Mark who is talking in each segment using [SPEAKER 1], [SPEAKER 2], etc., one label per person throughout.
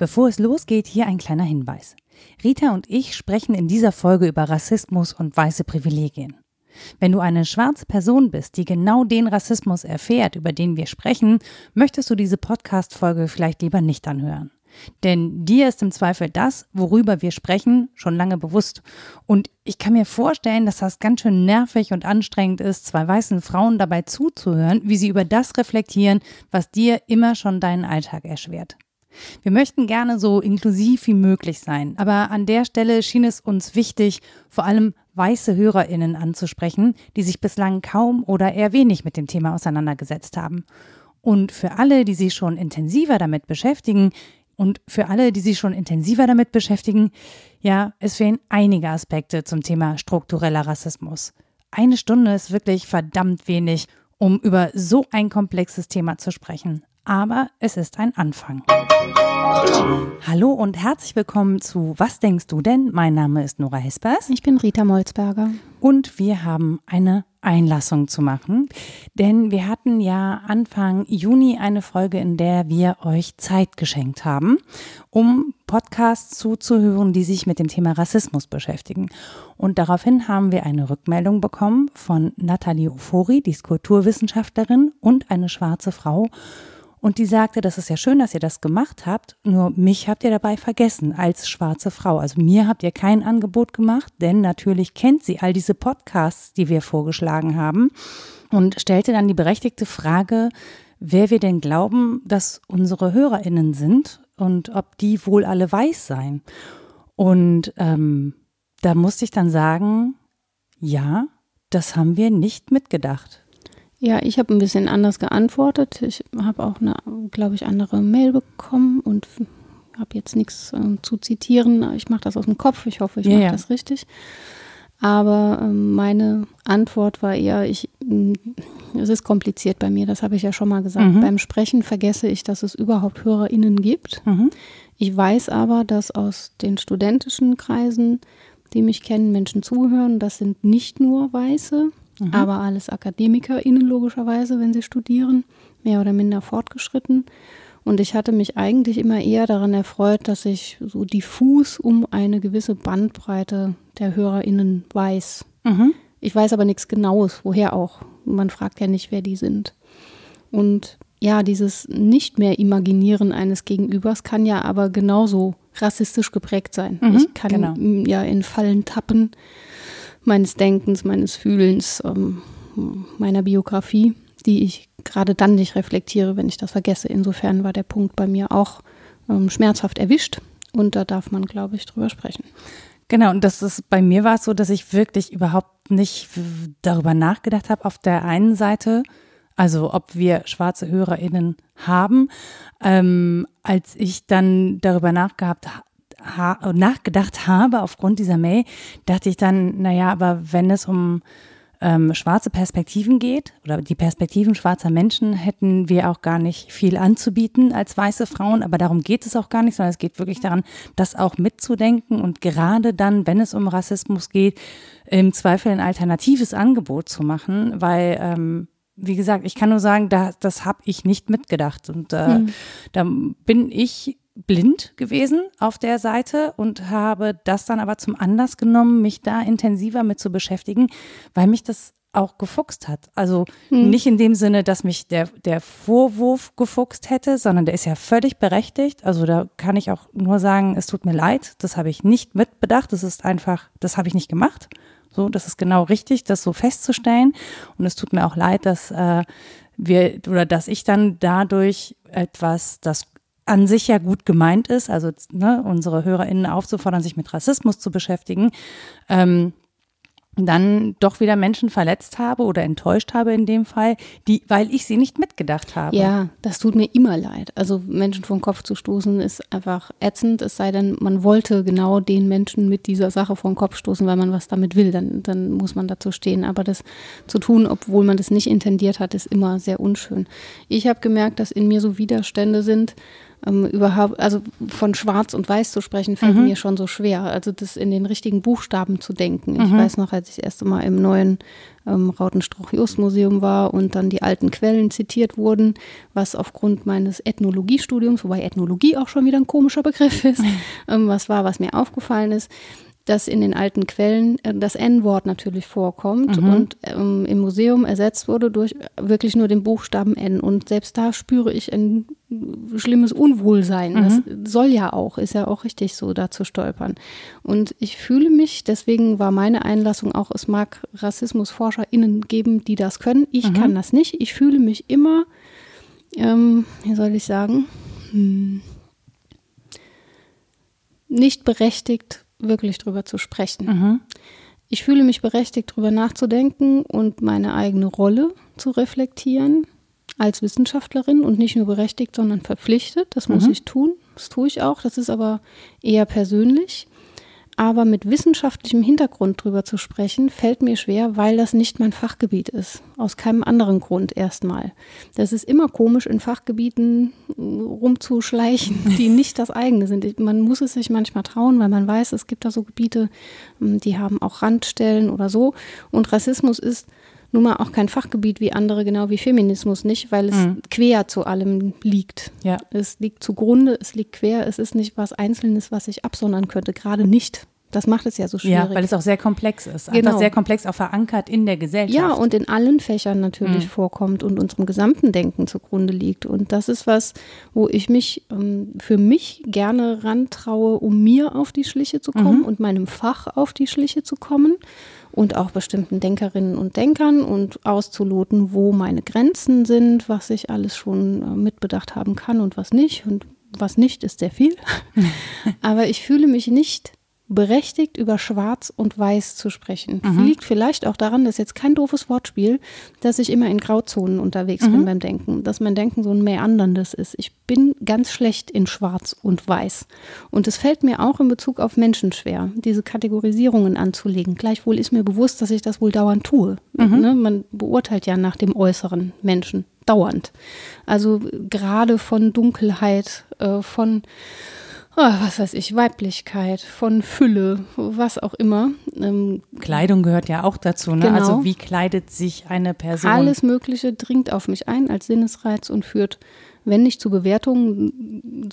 [SPEAKER 1] Bevor es losgeht, hier ein kleiner Hinweis. Rita und ich sprechen in dieser Folge über Rassismus und weiße Privilegien. Wenn du eine schwarze Person bist, die genau den Rassismus erfährt, über den wir sprechen, möchtest du diese Podcast-Folge vielleicht lieber nicht anhören. Denn dir ist im Zweifel das, worüber wir sprechen, schon lange bewusst. Und ich kann mir vorstellen, dass das ganz schön nervig und anstrengend ist, zwei weißen Frauen dabei zuzuhören, wie sie über das reflektieren, was dir immer schon deinen Alltag erschwert. Wir möchten gerne so inklusiv wie möglich sein, aber an der Stelle schien es uns wichtig, vor allem weiße Hörerinnen anzusprechen, die sich bislang kaum oder eher wenig mit dem Thema auseinandergesetzt haben. Und für alle, die sich schon intensiver damit beschäftigen, und für alle, die sich schon intensiver damit beschäftigen, ja, es fehlen einige Aspekte zum Thema struktureller Rassismus. Eine Stunde ist wirklich verdammt wenig, um über so ein komplexes Thema zu sprechen aber es ist ein Anfang. Hallo und herzlich willkommen zu Was denkst du denn? Mein Name ist Nora Hespers.
[SPEAKER 2] Ich bin Rita Molzberger.
[SPEAKER 1] Und wir haben eine Einlassung zu machen, denn wir hatten ja Anfang Juni eine Folge, in der wir euch Zeit geschenkt haben, um Podcasts zuzuhören, die sich mit dem Thema Rassismus beschäftigen. Und daraufhin haben wir eine Rückmeldung bekommen von Nathalie Ofori, die ist Kulturwissenschaftlerin und eine schwarze Frau und die sagte, das ist ja schön, dass ihr das gemacht habt, nur mich habt ihr dabei vergessen als schwarze Frau. Also mir habt ihr kein Angebot gemacht, denn natürlich kennt sie all diese Podcasts, die wir vorgeschlagen haben und stellte dann die berechtigte Frage, wer wir denn glauben, dass unsere Hörerinnen sind und ob die wohl alle weiß seien. Und ähm, da musste ich dann sagen, ja, das haben wir nicht mitgedacht.
[SPEAKER 2] Ja, ich habe ein bisschen anders geantwortet. Ich habe auch eine, glaube ich, andere Mail bekommen und habe jetzt nichts äh, zu zitieren. Ich mache das aus dem Kopf. Ich hoffe, ich ja, mache ja. das richtig. Aber äh, meine Antwort war eher, ich, mm, es ist kompliziert bei mir, das habe ich ja schon mal gesagt. Mhm. Beim Sprechen vergesse ich, dass es überhaupt HörerInnen gibt. Mhm. Ich weiß aber, dass aus den studentischen Kreisen, die mich kennen, Menschen zuhören. Das sind nicht nur Weiße, mhm. aber alles AkademikerInnen logischerweise, wenn sie studieren, mehr oder minder fortgeschritten. Und ich hatte mich eigentlich immer eher daran erfreut, dass ich so diffus um eine gewisse Bandbreite der HörerInnen weiß. Mhm. Ich weiß aber nichts Genaues, woher auch. Man fragt ja nicht, wer die sind. Und ja, dieses nicht mehr Imaginieren eines Gegenübers kann ja aber genauso rassistisch geprägt sein. Mhm, ich kann genau. ja in Fallen tappen, meines Denkens, meines Fühlens, ähm, meiner Biografie, die ich gerade dann nicht reflektiere, wenn ich das vergesse. Insofern war der Punkt bei mir auch ähm, schmerzhaft erwischt und da darf man, glaube ich, drüber sprechen.
[SPEAKER 1] Genau, und das ist bei mir war es so, dass ich wirklich überhaupt nicht darüber nachgedacht habe. Auf der einen Seite, also ob wir schwarze HörerInnen haben, ähm, als ich dann darüber nachgehabt ha nachgedacht habe aufgrund dieser Mail, dachte ich dann, naja, aber wenn es um ähm, schwarze Perspektiven geht oder die Perspektiven schwarzer Menschen, hätten wir auch gar nicht viel anzubieten als weiße Frauen. Aber darum geht es auch gar nicht, sondern es geht wirklich daran, das auch mitzudenken und gerade dann, wenn es um Rassismus geht, im Zweifel ein alternatives Angebot zu machen, weil ähm, wie gesagt, ich kann nur sagen, da, das habe ich nicht mitgedacht. Und äh, hm. da bin ich blind gewesen auf der Seite und habe das dann aber zum Anlass genommen, mich da intensiver mit zu beschäftigen, weil mich das auch gefuchst hat. Also hm. nicht in dem Sinne, dass mich der, der Vorwurf gefuchst hätte, sondern der ist ja völlig berechtigt. Also da kann ich auch nur sagen, es tut mir leid, das habe ich nicht mitbedacht. Das ist einfach, das habe ich nicht gemacht. So, das ist genau richtig, das so festzustellen. Und es tut mir auch leid, dass äh, wir oder dass ich dann dadurch etwas, das an sich ja gut gemeint ist, also ne, unsere HörerInnen aufzufordern, sich mit Rassismus zu beschäftigen, ähm, dann doch wieder Menschen verletzt habe oder enttäuscht habe in dem Fall, die, weil ich sie nicht mitgedacht habe.
[SPEAKER 2] Ja, das tut mir immer leid. Also Menschen vom Kopf zu stoßen ist einfach ätzend, es sei denn, man wollte genau den Menschen mit dieser Sache vom Kopf stoßen, weil man was damit will, dann, dann muss man dazu stehen. Aber das zu tun, obwohl man das nicht intendiert hat, ist immer sehr unschön. Ich habe gemerkt, dass in mir so Widerstände sind, ähm, überhaupt, also von Schwarz und Weiß zu sprechen, fällt mhm. mir schon so schwer. Also das in den richtigen Buchstaben zu denken. Ich mhm. weiß noch, als ich das erste Mal im neuen ähm, Rautenstrauch-Just-Museum war und dann die alten Quellen zitiert wurden, was aufgrund meines Ethnologiestudiums, wobei Ethnologie auch schon wieder ein komischer Begriff ist, ähm, was war, was mir aufgefallen ist dass in den alten Quellen äh, das N-Wort natürlich vorkommt mhm. und ähm, im Museum ersetzt wurde durch wirklich nur den Buchstaben N. Und selbst da spüre ich ein schlimmes Unwohlsein. Mhm. Das soll ja auch, ist ja auch richtig so, da zu stolpern. Und ich fühle mich, deswegen war meine Einlassung auch, es mag RassismusforscherInnen geben, die das können. Ich mhm. kann das nicht. Ich fühle mich immer, ähm, wie soll ich sagen, hm, nicht berechtigt, wirklich drüber zu sprechen. Mhm. Ich fühle mich berechtigt, drüber nachzudenken und meine eigene Rolle zu reflektieren als Wissenschaftlerin und nicht nur berechtigt, sondern verpflichtet. Das muss mhm. ich tun. Das tue ich auch. Das ist aber eher persönlich. Aber mit wissenschaftlichem Hintergrund drüber zu sprechen, fällt mir schwer, weil das nicht mein Fachgebiet ist. Aus keinem anderen Grund erstmal. Das ist immer komisch, in Fachgebieten äh, rumzuschleichen, die nicht das eigene sind. Man muss es sich manchmal trauen, weil man weiß, es gibt da so Gebiete, ähm, die haben auch Randstellen oder so. Und Rassismus ist nun mal auch kein Fachgebiet wie andere, genau wie Feminismus nicht, weil es mhm. quer zu allem liegt. Ja. Es liegt zugrunde, es liegt quer, es ist nicht was Einzelnes, was ich absondern könnte, gerade nicht. Das macht es ja so schwierig. Ja,
[SPEAKER 1] weil es auch sehr komplex ist. Genau. Einfach sehr komplex auch verankert in der Gesellschaft.
[SPEAKER 2] Ja, und in allen Fächern natürlich mhm. vorkommt und unserem gesamten Denken zugrunde liegt. Und das ist was, wo ich mich ähm, für mich gerne rantraue, um mir auf die Schliche zu kommen mhm. und meinem Fach auf die Schliche zu kommen und auch bestimmten Denkerinnen und Denkern und auszuloten, wo meine Grenzen sind, was ich alles schon äh, mitbedacht haben kann und was nicht. Und was nicht, ist sehr viel. Aber ich fühle mich nicht berechtigt, über Schwarz und Weiß zu sprechen. Mhm. Liegt vielleicht auch daran, dass jetzt kein doofes Wortspiel, dass ich immer in Grauzonen unterwegs mhm. bin beim Denken, dass mein Denken so ein meanderndes ist. Ich bin ganz schlecht in Schwarz und Weiß. Und es fällt mir auch in Bezug auf Menschen schwer, diese Kategorisierungen anzulegen. Gleichwohl ist mir bewusst, dass ich das wohl dauernd tue. Mhm. Ne? Man beurteilt ja nach dem äußeren Menschen dauernd. Also gerade von Dunkelheit, äh, von oh, was weiß ich, Weiblichkeit, von Fülle, was auch immer.
[SPEAKER 1] Ähm, Kleidung gehört ja auch dazu, ne? Also genau. Also wie kleidet sich eine Person?
[SPEAKER 2] Alles Mögliche dringt auf mich ein als Sinnesreiz und führt wenn nicht zu Bewertung,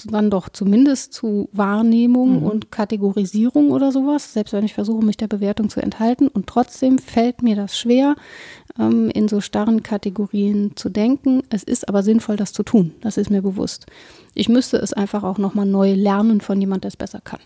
[SPEAKER 2] dann doch zumindest zu Wahrnehmung mhm. und Kategorisierung oder sowas, selbst wenn ich versuche, mich der Bewertung zu enthalten. Und trotzdem fällt mir das schwer, ähm, in so starren Kategorien zu denken. Es ist aber sinnvoll, das zu tun. Das ist mir bewusst. Ich müsste es einfach auch nochmal neu lernen von jemand, der es besser kann.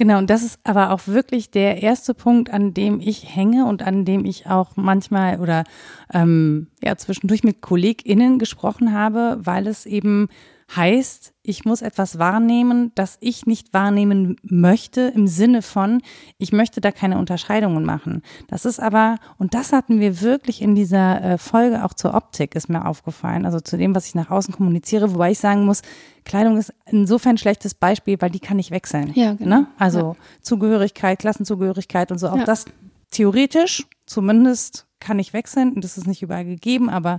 [SPEAKER 1] Genau, und das ist aber auch wirklich der erste Punkt, an dem ich hänge und an dem ich auch manchmal oder ähm, ja zwischendurch mit KollegInnen gesprochen habe, weil es eben heißt, ich muss etwas wahrnehmen, das ich nicht wahrnehmen möchte, im Sinne von, ich möchte da keine Unterscheidungen machen. Das ist aber, und das hatten wir wirklich in dieser äh, Folge auch zur Optik, ist mir aufgefallen, also zu dem, was ich nach außen kommuniziere, wobei ich sagen muss, Kleidung ist insofern ein schlechtes Beispiel, weil die kann ich wechseln. Ja, genau. Ne? Also ja. Zugehörigkeit, Klassenzugehörigkeit und so, auch ja. das theoretisch zumindest kann ich wechseln. Das ist nicht überall gegeben, aber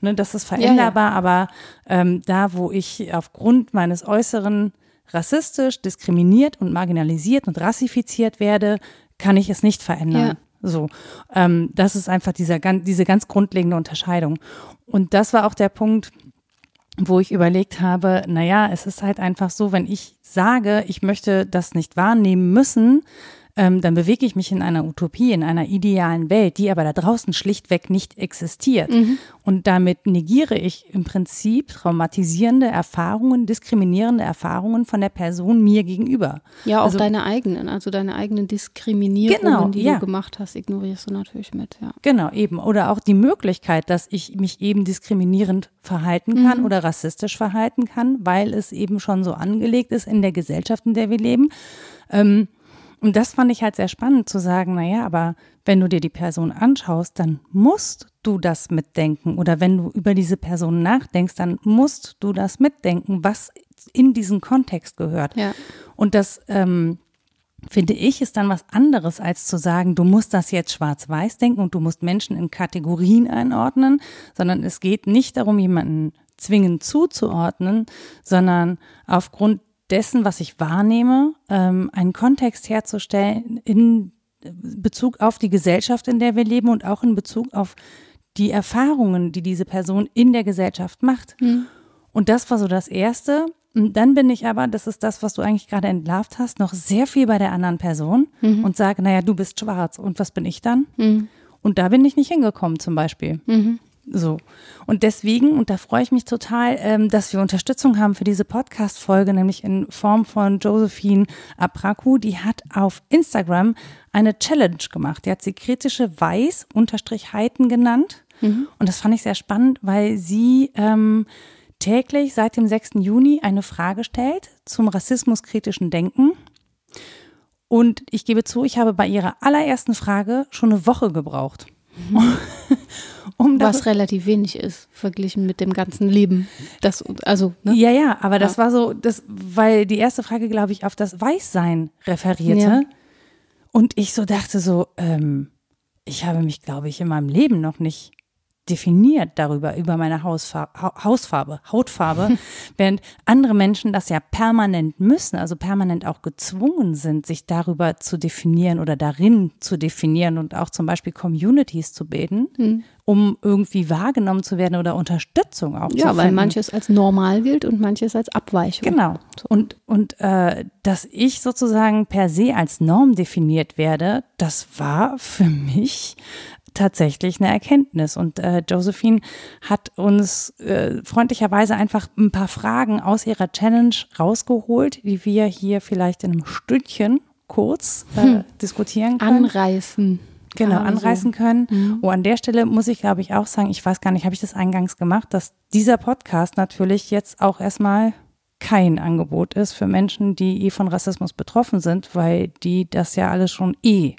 [SPEAKER 1] ne, das ist veränderbar. Ja, ja. Aber ähm, da, wo ich aufgrund meines Äußeren rassistisch, diskriminiert und marginalisiert und rassifiziert werde, kann ich es nicht verändern. Ja. So, ähm, das ist einfach dieser, diese ganz grundlegende Unterscheidung. Und das war auch der Punkt, wo ich überlegt habe, naja, es ist halt einfach so, wenn ich sage, ich möchte das nicht wahrnehmen müssen, ähm, dann bewege ich mich in einer Utopie, in einer idealen Welt, die aber da draußen schlichtweg nicht existiert. Mhm. Und damit negiere ich im Prinzip traumatisierende Erfahrungen, diskriminierende Erfahrungen von der Person mir gegenüber.
[SPEAKER 2] Ja, auch also, deine eigenen, also deine eigenen Diskriminierungen, genau, die ja. du gemacht hast, ignorierst du natürlich mit, ja.
[SPEAKER 1] Genau, eben. Oder auch die Möglichkeit, dass ich mich eben diskriminierend verhalten kann mhm. oder rassistisch verhalten kann, weil es eben schon so angelegt ist in der Gesellschaft, in der wir leben. Ähm, und das fand ich halt sehr spannend zu sagen, naja, aber wenn du dir die Person anschaust, dann musst du das mitdenken. Oder wenn du über diese Person nachdenkst, dann musst du das mitdenken, was in diesen Kontext gehört. Ja. Und das ähm, finde ich, ist dann was anderes, als zu sagen, du musst das jetzt schwarz-weiß denken und du musst Menschen in Kategorien einordnen, sondern es geht nicht darum, jemanden zwingend zuzuordnen, sondern aufgrund dessen, was ich wahrnehme, ähm, einen Kontext herzustellen in Bezug auf die Gesellschaft, in der wir leben und auch in Bezug auf die Erfahrungen, die diese Person in der Gesellschaft macht. Mhm. Und das war so das Erste. Und dann bin ich aber, das ist das, was du eigentlich gerade entlarvt hast, noch sehr viel bei der anderen Person mhm. und sage, naja, du bist schwarz und was bin ich dann? Mhm. Und da bin ich nicht hingekommen zum Beispiel. So. Und deswegen, und da freue ich mich total, ähm, dass wir Unterstützung haben für diese Podcast-Folge, nämlich in Form von Josephine Abraku. Die hat auf Instagram eine Challenge gemacht. Die hat sie kritische Weiß-Heiten genannt. Mhm. Und das fand ich sehr spannend, weil sie ähm, täglich seit dem 6. Juni eine Frage stellt zum rassismuskritischen Denken. Und ich gebe zu, ich habe bei ihrer allerersten Frage schon eine Woche gebraucht.
[SPEAKER 2] Um Was relativ wenig ist, verglichen mit dem ganzen Leben. Das, also,
[SPEAKER 1] ne? Ja, ja, aber das ja. war so, das, weil die erste Frage, glaube ich, auf das Weißsein referierte. Ja. Und ich so dachte so, ähm, ich habe mich, glaube ich, in meinem Leben noch nicht definiert darüber, über meine Hausfarbe, Hausfarbe, Hautfarbe, während andere Menschen das ja permanent müssen, also permanent auch gezwungen sind, sich darüber zu definieren oder darin zu definieren und auch zum Beispiel Communities zu bilden, mhm. um irgendwie wahrgenommen zu werden oder Unterstützung auch ja, zu finden.
[SPEAKER 2] Ja, weil manches als normal gilt und manches als Abweichung.
[SPEAKER 1] Genau. Und, und äh, dass ich sozusagen per se als Norm definiert werde, das war für mich tatsächlich eine Erkenntnis. Und äh, Josephine hat uns äh, freundlicherweise einfach ein paar Fragen aus ihrer Challenge rausgeholt, die wir hier vielleicht in einem Stündchen kurz äh, hm. diskutieren können.
[SPEAKER 2] Anreißen.
[SPEAKER 1] Genau, also. anreißen können. Mhm. Oh, an der Stelle muss ich, glaube ich, auch sagen, ich weiß gar nicht, habe ich das eingangs gemacht, dass dieser Podcast natürlich jetzt auch erstmal kein Angebot ist für Menschen, die eh von Rassismus betroffen sind, weil die das ja alles schon eh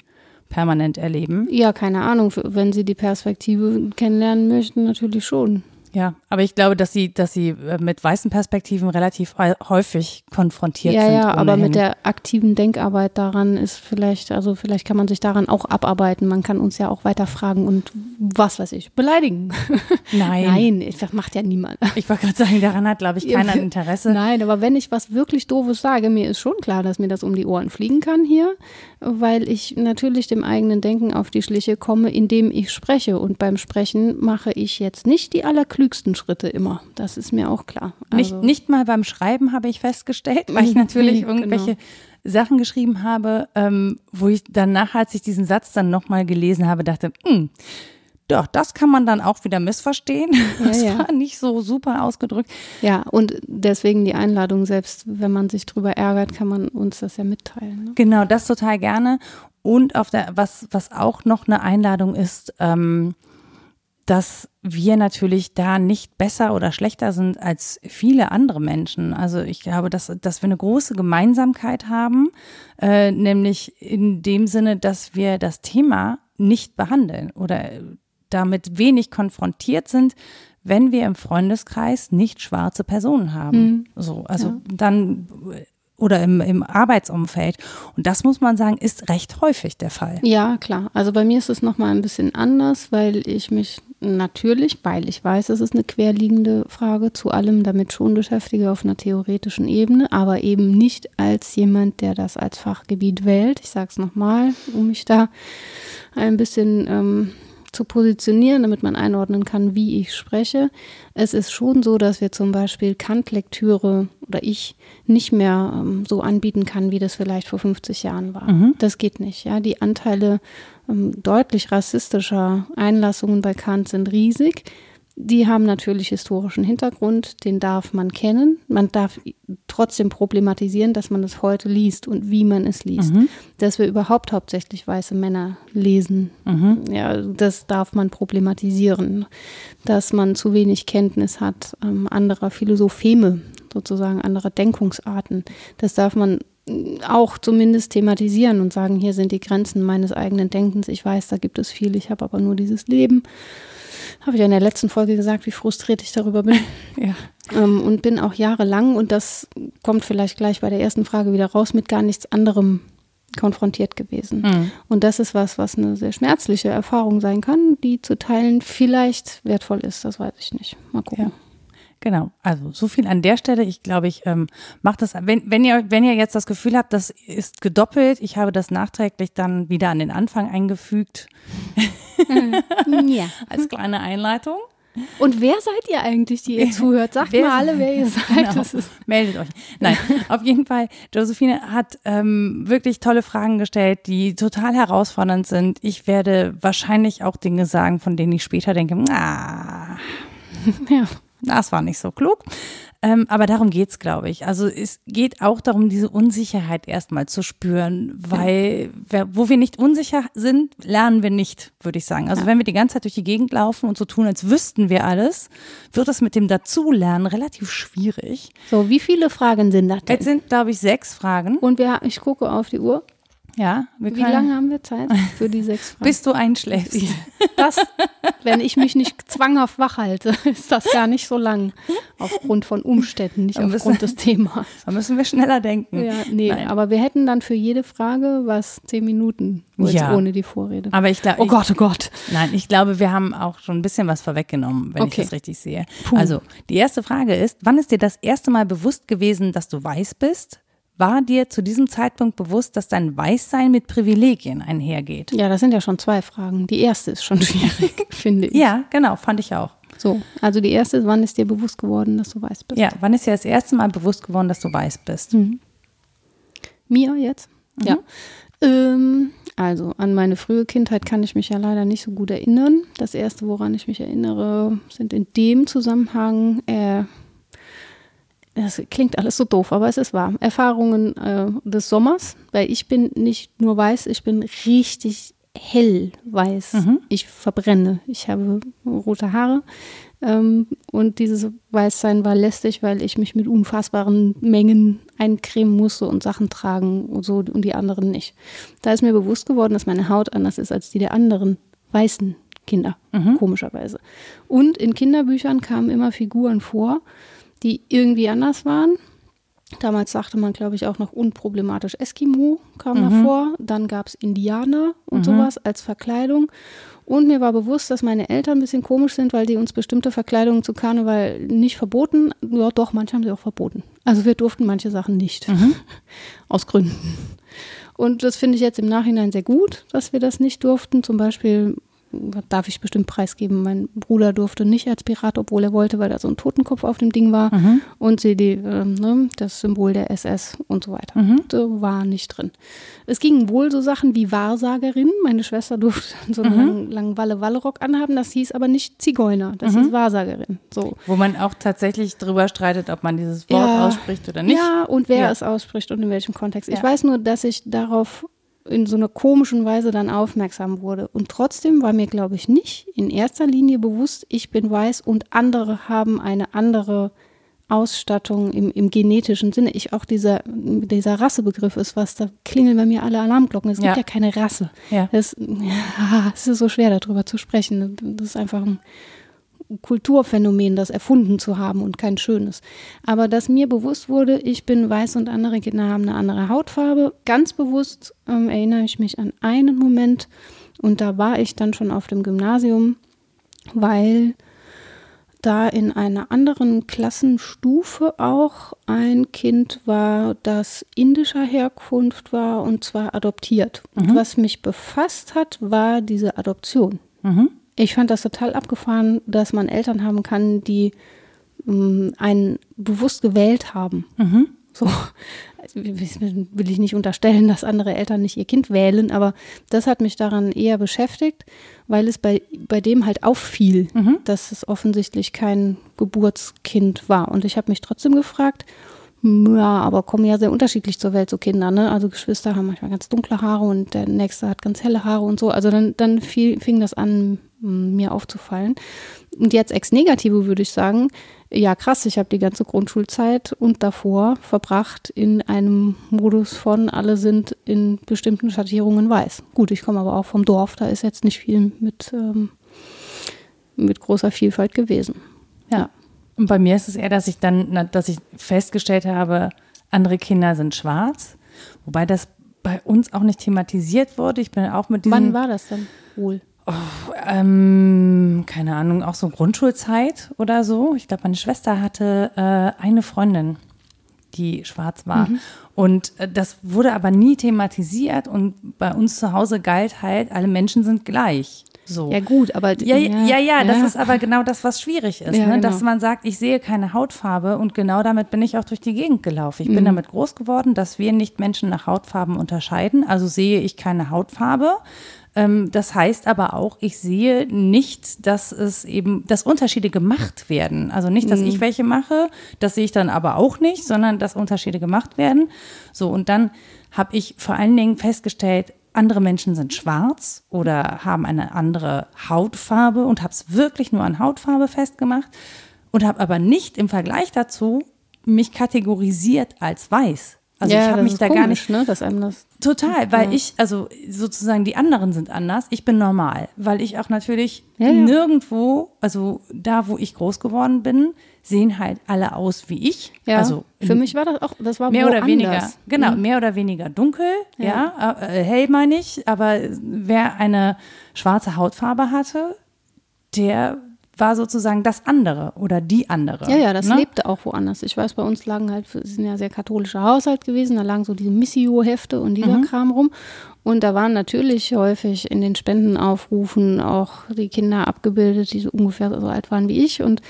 [SPEAKER 1] permanent erleben?
[SPEAKER 2] Ja, keine Ahnung. Wenn Sie die Perspektive kennenlernen möchten, natürlich schon.
[SPEAKER 1] Ja, aber ich glaube, dass sie, dass sie äh, mit weißen Perspektiven relativ häufig konfrontiert
[SPEAKER 2] ja,
[SPEAKER 1] sind.
[SPEAKER 2] Ja, ja, aber mit der aktiven Denkarbeit daran ist vielleicht, also vielleicht kann man sich daran auch abarbeiten. Man kann uns ja auch weiter fragen und was weiß ich, beleidigen.
[SPEAKER 1] Nein.
[SPEAKER 2] Nein, das macht ja niemand.
[SPEAKER 1] Ich wollte gerade sagen, daran hat, glaube ich, keiner Interesse.
[SPEAKER 2] Nein, aber wenn ich was wirklich Doofes sage, mir ist schon klar, dass mir das um die Ohren fliegen kann hier, weil ich natürlich dem eigenen Denken auf die Schliche komme, indem ich spreche. Und beim Sprechen mache ich jetzt nicht die allerklügsten klügsten Schritte immer. Das ist mir auch klar.
[SPEAKER 1] Also nicht, nicht mal beim Schreiben habe ich festgestellt, weil ich natürlich nee, irgendwelche genau. Sachen geschrieben habe, ähm, wo ich danach, als ich diesen Satz dann nochmal gelesen habe, dachte, hm, doch, das kann man dann auch wieder missverstehen. Ja, das ja. war nicht so super ausgedrückt.
[SPEAKER 2] Ja, und deswegen die Einladung, selbst wenn man sich drüber ärgert, kann man uns das ja mitteilen. Ne?
[SPEAKER 1] Genau, das total gerne. Und auf der, was, was auch noch eine Einladung ist, ähm, dass wir natürlich da nicht besser oder schlechter sind als viele andere Menschen. Also ich glaube, dass, dass wir eine große Gemeinsamkeit haben, äh, nämlich in dem Sinne, dass wir das Thema nicht behandeln oder damit wenig konfrontiert sind, wenn wir im Freundeskreis nicht schwarze Personen haben. Mhm. So, also ja. dann oder im, im Arbeitsumfeld. Und das muss man sagen, ist recht häufig der Fall.
[SPEAKER 2] Ja, klar. Also bei mir ist es nochmal ein bisschen anders, weil ich mich natürlich, weil ich weiß, es ist eine querliegende Frage, zu allem damit schon beschäftige auf einer theoretischen Ebene, aber eben nicht als jemand, der das als Fachgebiet wählt. Ich sage es nochmal, um mich da ein bisschen ähm, zu positionieren, damit man einordnen kann, wie ich spreche. Es ist schon so, dass wir zum Beispiel Kant-Lektüre oder ich nicht mehr ähm, so anbieten kann, wie das vielleicht vor 50 Jahren war. Mhm. Das geht nicht. Ja, die Anteile ähm, deutlich rassistischer Einlassungen bei Kant sind riesig. Die haben natürlich historischen Hintergrund, den darf man kennen. Man darf trotzdem problematisieren, dass man es heute liest und wie man es liest. Mhm. Dass wir überhaupt hauptsächlich weiße Männer lesen, mhm. ja, das darf man problematisieren. Dass man zu wenig Kenntnis hat ähm, anderer Philosopheme, sozusagen anderer Denkungsarten, das darf man auch zumindest thematisieren und sagen, hier sind die Grenzen meines eigenen Denkens. Ich weiß, da gibt es viel, ich habe aber nur dieses Leben. Habe ich ja in der letzten Folge gesagt, wie frustriert ich darüber bin. ja. Ähm, und bin auch jahrelang, und das kommt vielleicht gleich bei der ersten Frage wieder raus, mit gar nichts anderem konfrontiert gewesen. Mhm. Und das ist was, was eine sehr schmerzliche Erfahrung sein kann, die zu teilen vielleicht wertvoll ist. Das weiß ich nicht. Mal gucken. Ja.
[SPEAKER 1] Genau, also so viel an der Stelle. Ich glaube, ich ähm, mache das, wenn, wenn, ihr, wenn ihr jetzt das Gefühl habt, das ist gedoppelt, ich habe das nachträglich dann wieder an den Anfang eingefügt. ja. Als kleine Einleitung.
[SPEAKER 2] Und wer seid ihr eigentlich, die ihr zuhört? Sagt wer, mal alle, wer ihr seid. Genau.
[SPEAKER 1] Meldet euch. Nein, auf jeden Fall, Josephine hat ähm, wirklich tolle Fragen gestellt, die total herausfordernd sind. Ich werde wahrscheinlich auch Dinge sagen, von denen ich später denke, ah, ja das war nicht so klug. Ähm, aber darum geht es, glaube ich. Also es geht auch darum, diese Unsicherheit erstmal zu spüren, weil ja. wo wir nicht unsicher sind, lernen wir nicht, würde ich sagen. Also ja. wenn wir die ganze Zeit durch die Gegend laufen und so tun, als wüssten wir alles, wird es mit dem Dazulernen relativ schwierig.
[SPEAKER 2] So, wie viele Fragen sind das
[SPEAKER 1] denn? Jetzt sind, glaube ich, sechs Fragen.
[SPEAKER 2] Und wir, ich gucke auf die Uhr.
[SPEAKER 1] Ja,
[SPEAKER 2] Wie lange haben wir Zeit für die sechs Fragen?
[SPEAKER 1] Bis du einschläfst.
[SPEAKER 2] Das, wenn ich mich nicht zwanghaft wach halte, ist das gar nicht so lang. Aufgrund von Umständen, nicht müssen, aufgrund des Themas.
[SPEAKER 1] Da müssen wir schneller denken.
[SPEAKER 2] Ja, nee, Nein. aber wir hätten dann für jede Frage was zehn Minuten ja. ohne die Vorrede.
[SPEAKER 1] Aber ich glaube.
[SPEAKER 2] Oh Gott, oh Gott.
[SPEAKER 1] Nein, ich glaube, wir haben auch schon ein bisschen was vorweggenommen, wenn okay. ich das richtig sehe. Puh. Also, die erste Frage ist: Wann ist dir das erste Mal bewusst gewesen, dass du weiß bist? War dir zu diesem Zeitpunkt bewusst, dass dein Weißsein mit Privilegien einhergeht?
[SPEAKER 2] Ja, das sind ja schon zwei Fragen. Die erste ist schon schwierig, finde ich.
[SPEAKER 1] Ja, genau, fand ich auch.
[SPEAKER 2] So, also die erste ist, wann ist dir bewusst geworden, dass du weiß bist?
[SPEAKER 1] Ja, wann ist dir das erste Mal bewusst geworden, dass du weiß bist? Mhm.
[SPEAKER 2] Mir jetzt? Mhm. Ja. Ähm, also an meine frühe Kindheit kann ich mich ja leider nicht so gut erinnern. Das erste, woran ich mich erinnere, sind in dem Zusammenhang äh, das klingt alles so doof, aber es ist wahr. Erfahrungen äh, des Sommers, weil ich bin nicht nur weiß, ich bin richtig hell weiß. Mhm. Ich verbrenne. Ich habe rote Haare. Ähm, und dieses Weißsein war lästig, weil ich mich mit unfassbaren Mengen eincremen musste und Sachen tragen und so und die anderen nicht. Da ist mir bewusst geworden, dass meine Haut anders ist als die der anderen weißen Kinder, mhm. komischerweise. Und in Kinderbüchern kamen immer Figuren vor, die irgendwie anders waren. Damals sagte man, glaube ich, auch noch unproblematisch Eskimo kam mhm. davor. Dann gab es Indianer und mhm. sowas als Verkleidung. Und mir war bewusst, dass meine Eltern ein bisschen komisch sind, weil die uns bestimmte Verkleidungen zu Karneval nicht verboten. Ja, doch, manche haben sie auch verboten. Also wir durften manche Sachen nicht. Mhm. Aus Gründen. Und das finde ich jetzt im Nachhinein sehr gut, dass wir das nicht durften. Zum Beispiel darf ich bestimmt preisgeben. Mein Bruder durfte nicht als Pirat, obwohl er wollte, weil da so ein Totenkopf auf dem Ding war. Mhm. Und sie die, äh, ne, das Symbol der SS und so weiter. Mhm. So war nicht drin. Es gingen wohl so Sachen wie Wahrsagerin. Meine Schwester durfte so einen mhm. langen, langen Walle-Walle-Rock anhaben. Das hieß aber nicht Zigeuner, das hieß mhm. Wahrsagerin. So.
[SPEAKER 1] Wo man auch tatsächlich drüber streitet, ob man dieses Wort ja, ausspricht oder nicht.
[SPEAKER 2] Ja, und wer ja. es ausspricht und in welchem Kontext. Ja. Ich weiß nur, dass ich darauf in so einer komischen Weise dann aufmerksam wurde. Und trotzdem war mir, glaube ich, nicht in erster Linie bewusst, ich bin weiß und andere haben eine andere Ausstattung im, im genetischen Sinne. Ich auch dieser, dieser Rassebegriff ist was, da klingeln bei mir alle Alarmglocken. Es gibt ja, ja keine Rasse. Ja. Das, ja, es ist so schwer darüber zu sprechen. Das ist einfach ein Kulturphänomen, das erfunden zu haben und kein schönes. Aber dass mir bewusst wurde, ich bin weiß und andere Kinder haben eine andere Hautfarbe, ganz bewusst ähm, erinnere ich mich an einen Moment und da war ich dann schon auf dem Gymnasium, weil da in einer anderen Klassenstufe auch ein Kind war, das indischer Herkunft war und zwar adoptiert. Mhm. Und was mich befasst hat, war diese Adoption. Mhm. Ich fand das total abgefahren, dass man Eltern haben kann, die ähm, einen bewusst gewählt haben. Mhm. So will ich nicht unterstellen, dass andere Eltern nicht ihr Kind wählen, aber das hat mich daran eher beschäftigt, weil es bei, bei dem halt auffiel, mhm. dass es offensichtlich kein Geburtskind war. Und ich habe mich trotzdem gefragt, ja, aber kommen ja sehr unterschiedlich zur Welt, so Kinder, ne? Also Geschwister haben manchmal ganz dunkle Haare und der nächste hat ganz helle Haare und so. Also dann, dann fiel, fing das an, mir aufzufallen. Und jetzt ex negative würde ich sagen, ja krass, ich habe die ganze Grundschulzeit und davor verbracht in einem Modus von, alle sind in bestimmten Schattierungen weiß. Gut, ich komme aber auch vom Dorf, da ist jetzt nicht viel mit, ähm, mit großer Vielfalt gewesen.
[SPEAKER 1] Ja. Und bei mir ist es eher, dass ich dann, dass ich festgestellt habe, andere Kinder sind schwarz, wobei das bei uns auch nicht thematisiert wurde. Ich bin auch mit diesem.
[SPEAKER 2] Wann war das denn wohl?
[SPEAKER 1] Oh, ähm, keine Ahnung, auch so Grundschulzeit oder so. Ich glaube, meine Schwester hatte äh, eine Freundin, die schwarz war. Mhm. Und äh, das wurde aber nie thematisiert und bei uns zu Hause galt halt, alle Menschen sind gleich. So.
[SPEAKER 2] Ja, gut, aber.
[SPEAKER 1] Ja, ja, ja, ja, das ist aber genau das, was schwierig ist. Ja, ne? Dass genau. man sagt, ich sehe keine Hautfarbe und genau damit bin ich auch durch die Gegend gelaufen. Ich mhm. bin damit groß geworden, dass wir nicht Menschen nach Hautfarben unterscheiden. Also sehe ich keine Hautfarbe. Ähm, das heißt aber auch, ich sehe nicht, dass es eben, dass Unterschiede gemacht werden. Also nicht, dass mhm. ich welche mache, das sehe ich dann aber auch nicht, sondern dass Unterschiede gemacht werden. So, und dann habe ich vor allen Dingen festgestellt, andere Menschen sind schwarz oder haben eine andere Hautfarbe und habe es wirklich nur an Hautfarbe festgemacht und habe aber nicht im Vergleich dazu mich kategorisiert als weiß. Also
[SPEAKER 2] ja,
[SPEAKER 1] ich habe mich da
[SPEAKER 2] komisch,
[SPEAKER 1] gar nicht.
[SPEAKER 2] Ne, dass einem das
[SPEAKER 1] total, weil ja. ich, also sozusagen die anderen sind anders. Ich bin normal, weil ich auch natürlich ja, nirgendwo, also da, wo ich groß geworden bin, sehen halt alle aus wie ich.
[SPEAKER 2] Ja,
[SPEAKER 1] also
[SPEAKER 2] für mich war das auch, das war
[SPEAKER 1] mehr oder weniger, genau, mhm. mehr oder weniger dunkel, ja, äh, hell meine ich. Aber wer eine schwarze Hautfarbe hatte, der war sozusagen das andere oder die andere.
[SPEAKER 2] Ja, ja, das ne? lebte auch woanders. Ich weiß, bei uns lagen halt, wir sind ja sehr katholischer Haushalt gewesen, da lagen so diese Missio-Hefte und dieser mhm. Kram rum. Und da waren natürlich häufig in den Spendenaufrufen auch die Kinder abgebildet, die so ungefähr so alt waren wie ich. Und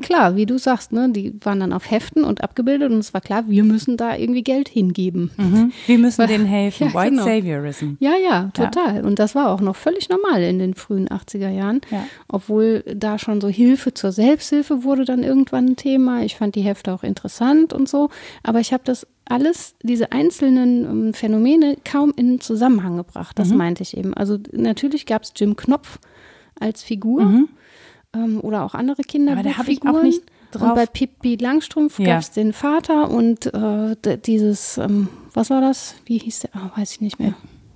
[SPEAKER 2] klar, wie du sagst, ne, die waren dann auf Heften und abgebildet und es war klar, wir müssen da irgendwie Geld hingeben.
[SPEAKER 1] Mhm. Wir müssen denen helfen. Ja, White genau. Saviorism.
[SPEAKER 2] Ja, ja, total. Ja. Und das war auch noch völlig normal in den frühen 80er Jahren. Ja. Obwohl da schon so Hilfe zur Selbsthilfe wurde dann irgendwann ein Thema. Ich fand die Hefte auch interessant und so. Aber ich habe das alles, diese einzelnen ähm, Phänomene kaum in Zusammenhang gebracht. Das mhm. meinte ich eben. Also natürlich gab es Jim Knopf als Figur. Mhm ähm, oder auch andere Kinder.
[SPEAKER 1] Aber da habe ich auch nicht drauf.
[SPEAKER 2] Und bei Pippi Langstrumpf ja. gab es den Vater und äh, dieses, ähm, was war das? Wie hieß der? Oh, weiß ich nicht mehr.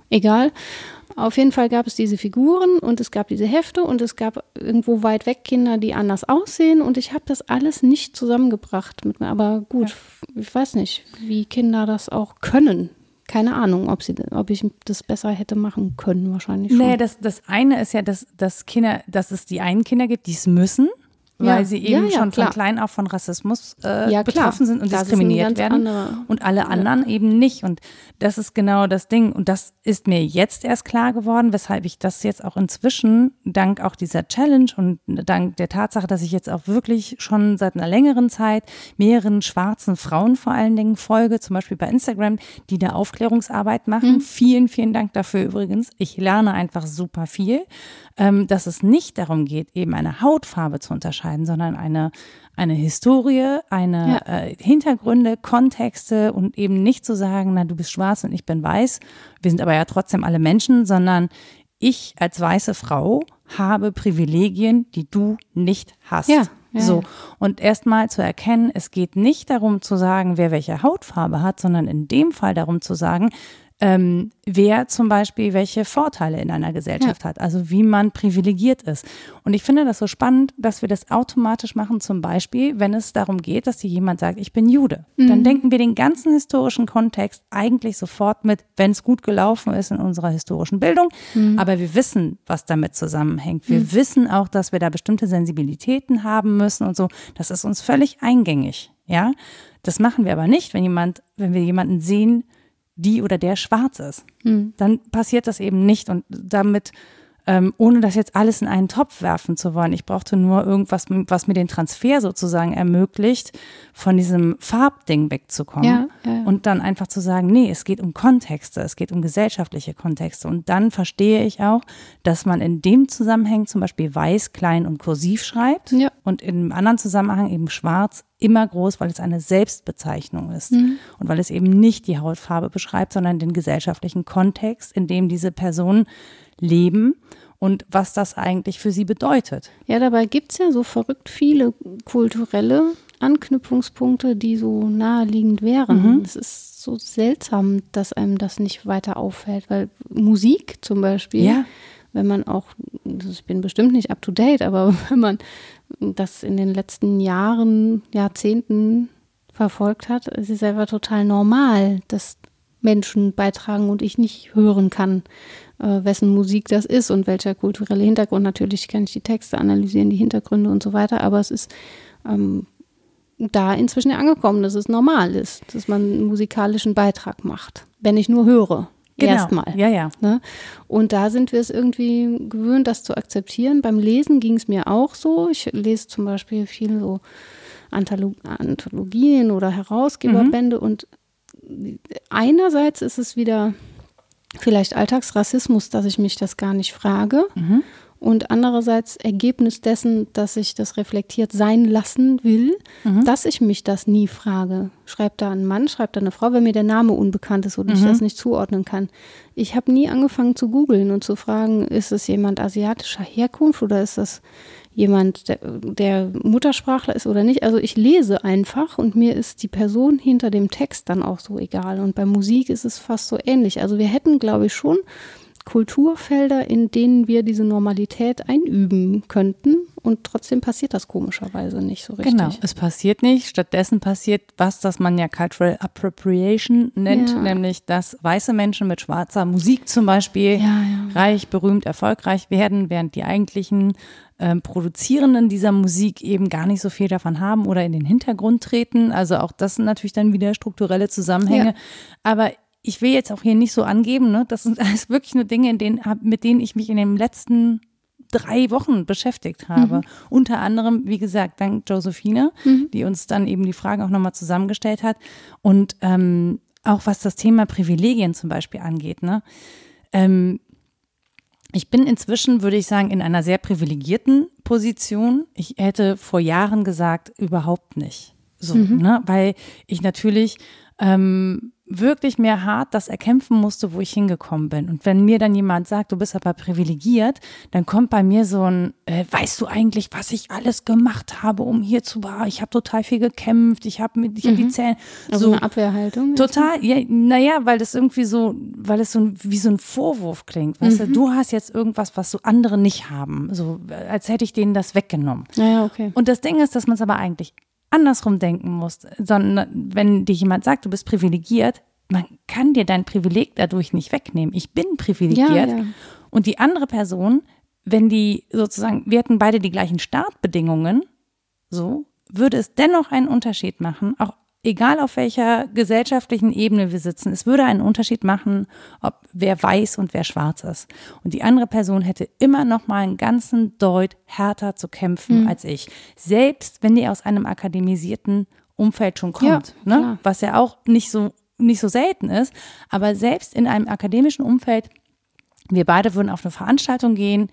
[SPEAKER 2] Egal. Auf jeden Fall gab es diese Figuren und es gab diese Hefte und es gab irgendwo weit weg Kinder, die anders aussehen und ich habe das alles nicht zusammengebracht mit mir. Aber gut, ja. ich weiß nicht, wie Kinder das auch können keine Ahnung, ob, sie, ob ich das besser hätte machen können, wahrscheinlich schon.
[SPEAKER 1] Nee, das, das eine ist ja, dass, dass Kinder, dass es die einen Kinder gibt, die es müssen weil ja. sie eben ja, ja, schon klar. von klein auf von Rassismus äh, betroffen sind und das diskriminiert werden und alle anderen eben nicht. Und das ist genau das Ding. Und das ist mir jetzt erst klar geworden, weshalb ich das jetzt auch inzwischen, dank auch dieser Challenge und dank der Tatsache, dass ich jetzt auch wirklich schon seit einer längeren Zeit mehreren schwarzen Frauen vor allen Dingen folge, zum Beispiel bei Instagram, die da Aufklärungsarbeit machen. Mhm. Vielen, vielen Dank dafür übrigens. Ich lerne einfach super viel, ähm, dass es nicht darum geht, eben eine Hautfarbe zu unterscheiden unterscheiden, sondern eine, eine Historie, eine ja. äh, Hintergründe, Kontexte und eben nicht zu sagen, na, du bist schwarz und ich bin weiß. Wir sind aber ja trotzdem alle Menschen, sondern ich als weiße Frau habe Privilegien, die du nicht hast. Ja, ja, so. Und erstmal zu erkennen, es geht nicht darum zu sagen, wer welche Hautfarbe hat, sondern in dem Fall darum zu sagen, ähm, wer zum Beispiel welche Vorteile in einer Gesellschaft ja. hat, also wie man privilegiert ist. Und ich finde das so spannend, dass wir das automatisch machen, zum Beispiel, wenn es darum geht, dass hier jemand sagt, ich bin Jude. Mhm. Dann denken wir den ganzen historischen Kontext eigentlich sofort mit, wenn es gut gelaufen ist in unserer historischen Bildung. Mhm. Aber wir wissen, was damit zusammenhängt. Wir mhm. wissen auch, dass wir da bestimmte Sensibilitäten haben müssen und so. Das ist uns völlig eingängig. Ja, das machen wir aber nicht, wenn jemand, wenn wir jemanden sehen, die oder der schwarz ist. Mhm. Dann passiert das eben nicht und damit ähm, ohne das jetzt alles in einen Topf werfen zu wollen. Ich brauchte nur irgendwas, was mir den Transfer sozusagen ermöglicht, von diesem Farbding wegzukommen. Ja, ja. Und dann einfach zu sagen, nee, es geht um Kontexte, es geht um gesellschaftliche Kontexte. Und dann verstehe ich auch, dass man in dem Zusammenhang zum Beispiel weiß, klein und kursiv schreibt ja. und in einem anderen Zusammenhang eben schwarz immer groß, weil es eine Selbstbezeichnung ist mhm. und weil es eben nicht die Hautfarbe beschreibt, sondern den gesellschaftlichen Kontext, in dem diese Personen leben und was das eigentlich für sie bedeutet.
[SPEAKER 2] Ja, dabei gibt es ja so verrückt viele kulturelle Anknüpfungspunkte, die so naheliegend wären. Mhm. Es ist so seltsam, dass einem das nicht weiter auffällt, weil Musik zum Beispiel, ja. wenn man auch, ich bin bestimmt nicht up to date, aber wenn man das in den letzten Jahren, Jahrzehnten verfolgt hat, ist es einfach total normal, dass Menschen beitragen und ich nicht hören kann, wessen Musik das ist und welcher kulturelle Hintergrund. Natürlich kann ich die Texte analysieren, die Hintergründe und so weiter, aber es ist ähm, da inzwischen angekommen, dass es normal ist, dass man einen musikalischen Beitrag macht, wenn ich nur höre. Genau. Erstmal.
[SPEAKER 1] Ja, ja.
[SPEAKER 2] Ne? Und da sind wir es irgendwie gewöhnt, das zu akzeptieren. Beim Lesen ging es mir auch so. Ich lese zum Beispiel viel so Anthologien oder Herausgeberbände mhm. und einerseits ist es wieder vielleicht Alltagsrassismus, dass ich mich das gar nicht frage. Mhm und andererseits Ergebnis dessen, dass ich das reflektiert sein lassen will, mhm. dass ich mich das nie frage. Schreibt da ein Mann, schreibt da eine Frau, wenn mir der Name unbekannt ist oder mhm. ich das nicht zuordnen kann. Ich habe nie angefangen zu googeln und zu fragen, ist es jemand asiatischer Herkunft oder ist das jemand, der, der Muttersprachler ist oder nicht. Also ich lese einfach und mir ist die Person hinter dem Text dann auch so egal. Und bei Musik ist es fast so ähnlich. Also wir hätten, glaube ich, schon Kulturfelder, in denen wir diese Normalität einüben könnten. Und trotzdem passiert das komischerweise nicht so richtig.
[SPEAKER 1] Genau, es passiert nicht. Stattdessen passiert was, das man ja Cultural Appropriation nennt, ja. nämlich dass weiße Menschen mit schwarzer Musik zum Beispiel ja, ja. reich, berühmt, erfolgreich werden, während die eigentlichen ähm, Produzierenden dieser Musik eben gar nicht so viel davon haben oder in den Hintergrund treten. Also auch das sind natürlich dann wieder strukturelle Zusammenhänge. Aber ich will jetzt auch hier nicht so angeben, ne? das sind alles wirklich nur Dinge, in denen, mit denen ich mich in den letzten drei Wochen beschäftigt habe. Mhm. Unter anderem, wie gesagt, dank Josephine, mhm. die uns dann eben die Fragen auch nochmal zusammengestellt hat. Und ähm, auch was das Thema Privilegien zum Beispiel angeht. Ne? Ähm, ich bin inzwischen, würde ich sagen, in einer sehr privilegierten Position. Ich hätte vor Jahren gesagt, überhaupt nicht. So, mhm. ne? Weil ich natürlich ähm, wirklich mir hart das erkämpfen musste, wo ich hingekommen bin. Und wenn mir dann jemand sagt, du bist aber privilegiert, dann kommt bei mir so ein, äh, weißt du eigentlich, was ich alles gemacht habe, um hier zu war? Ich habe total viel gekämpft, ich habe ich hab die mhm. Zähne.
[SPEAKER 2] Also so eine Abwehrhaltung.
[SPEAKER 1] Total, ja, naja, weil das irgendwie so, weil es so wie so ein Vorwurf klingt. Weißt mhm. du, du hast jetzt irgendwas, was so andere nicht haben. So, als hätte ich denen das weggenommen.
[SPEAKER 2] Naja, okay.
[SPEAKER 1] Und das Ding ist, dass man es aber eigentlich andersrum denken musst, sondern wenn dir jemand sagt, du bist privilegiert, man kann dir dein Privileg dadurch nicht wegnehmen. Ich bin privilegiert. Ja, ja. Und die andere Person, wenn die sozusagen, wir hätten beide die gleichen Startbedingungen, so, würde es dennoch einen Unterschied machen, auch egal auf welcher gesellschaftlichen Ebene wir sitzen, es würde einen Unterschied machen, ob wer weiß und wer schwarz ist. Und die andere Person hätte immer noch mal einen ganzen Deut härter zu kämpfen mhm. als ich. Selbst wenn die aus einem akademisierten Umfeld schon kommt, ja, ne? was ja auch nicht so, nicht so selten ist. Aber selbst in einem akademischen Umfeld, wir beide würden auf eine Veranstaltung gehen,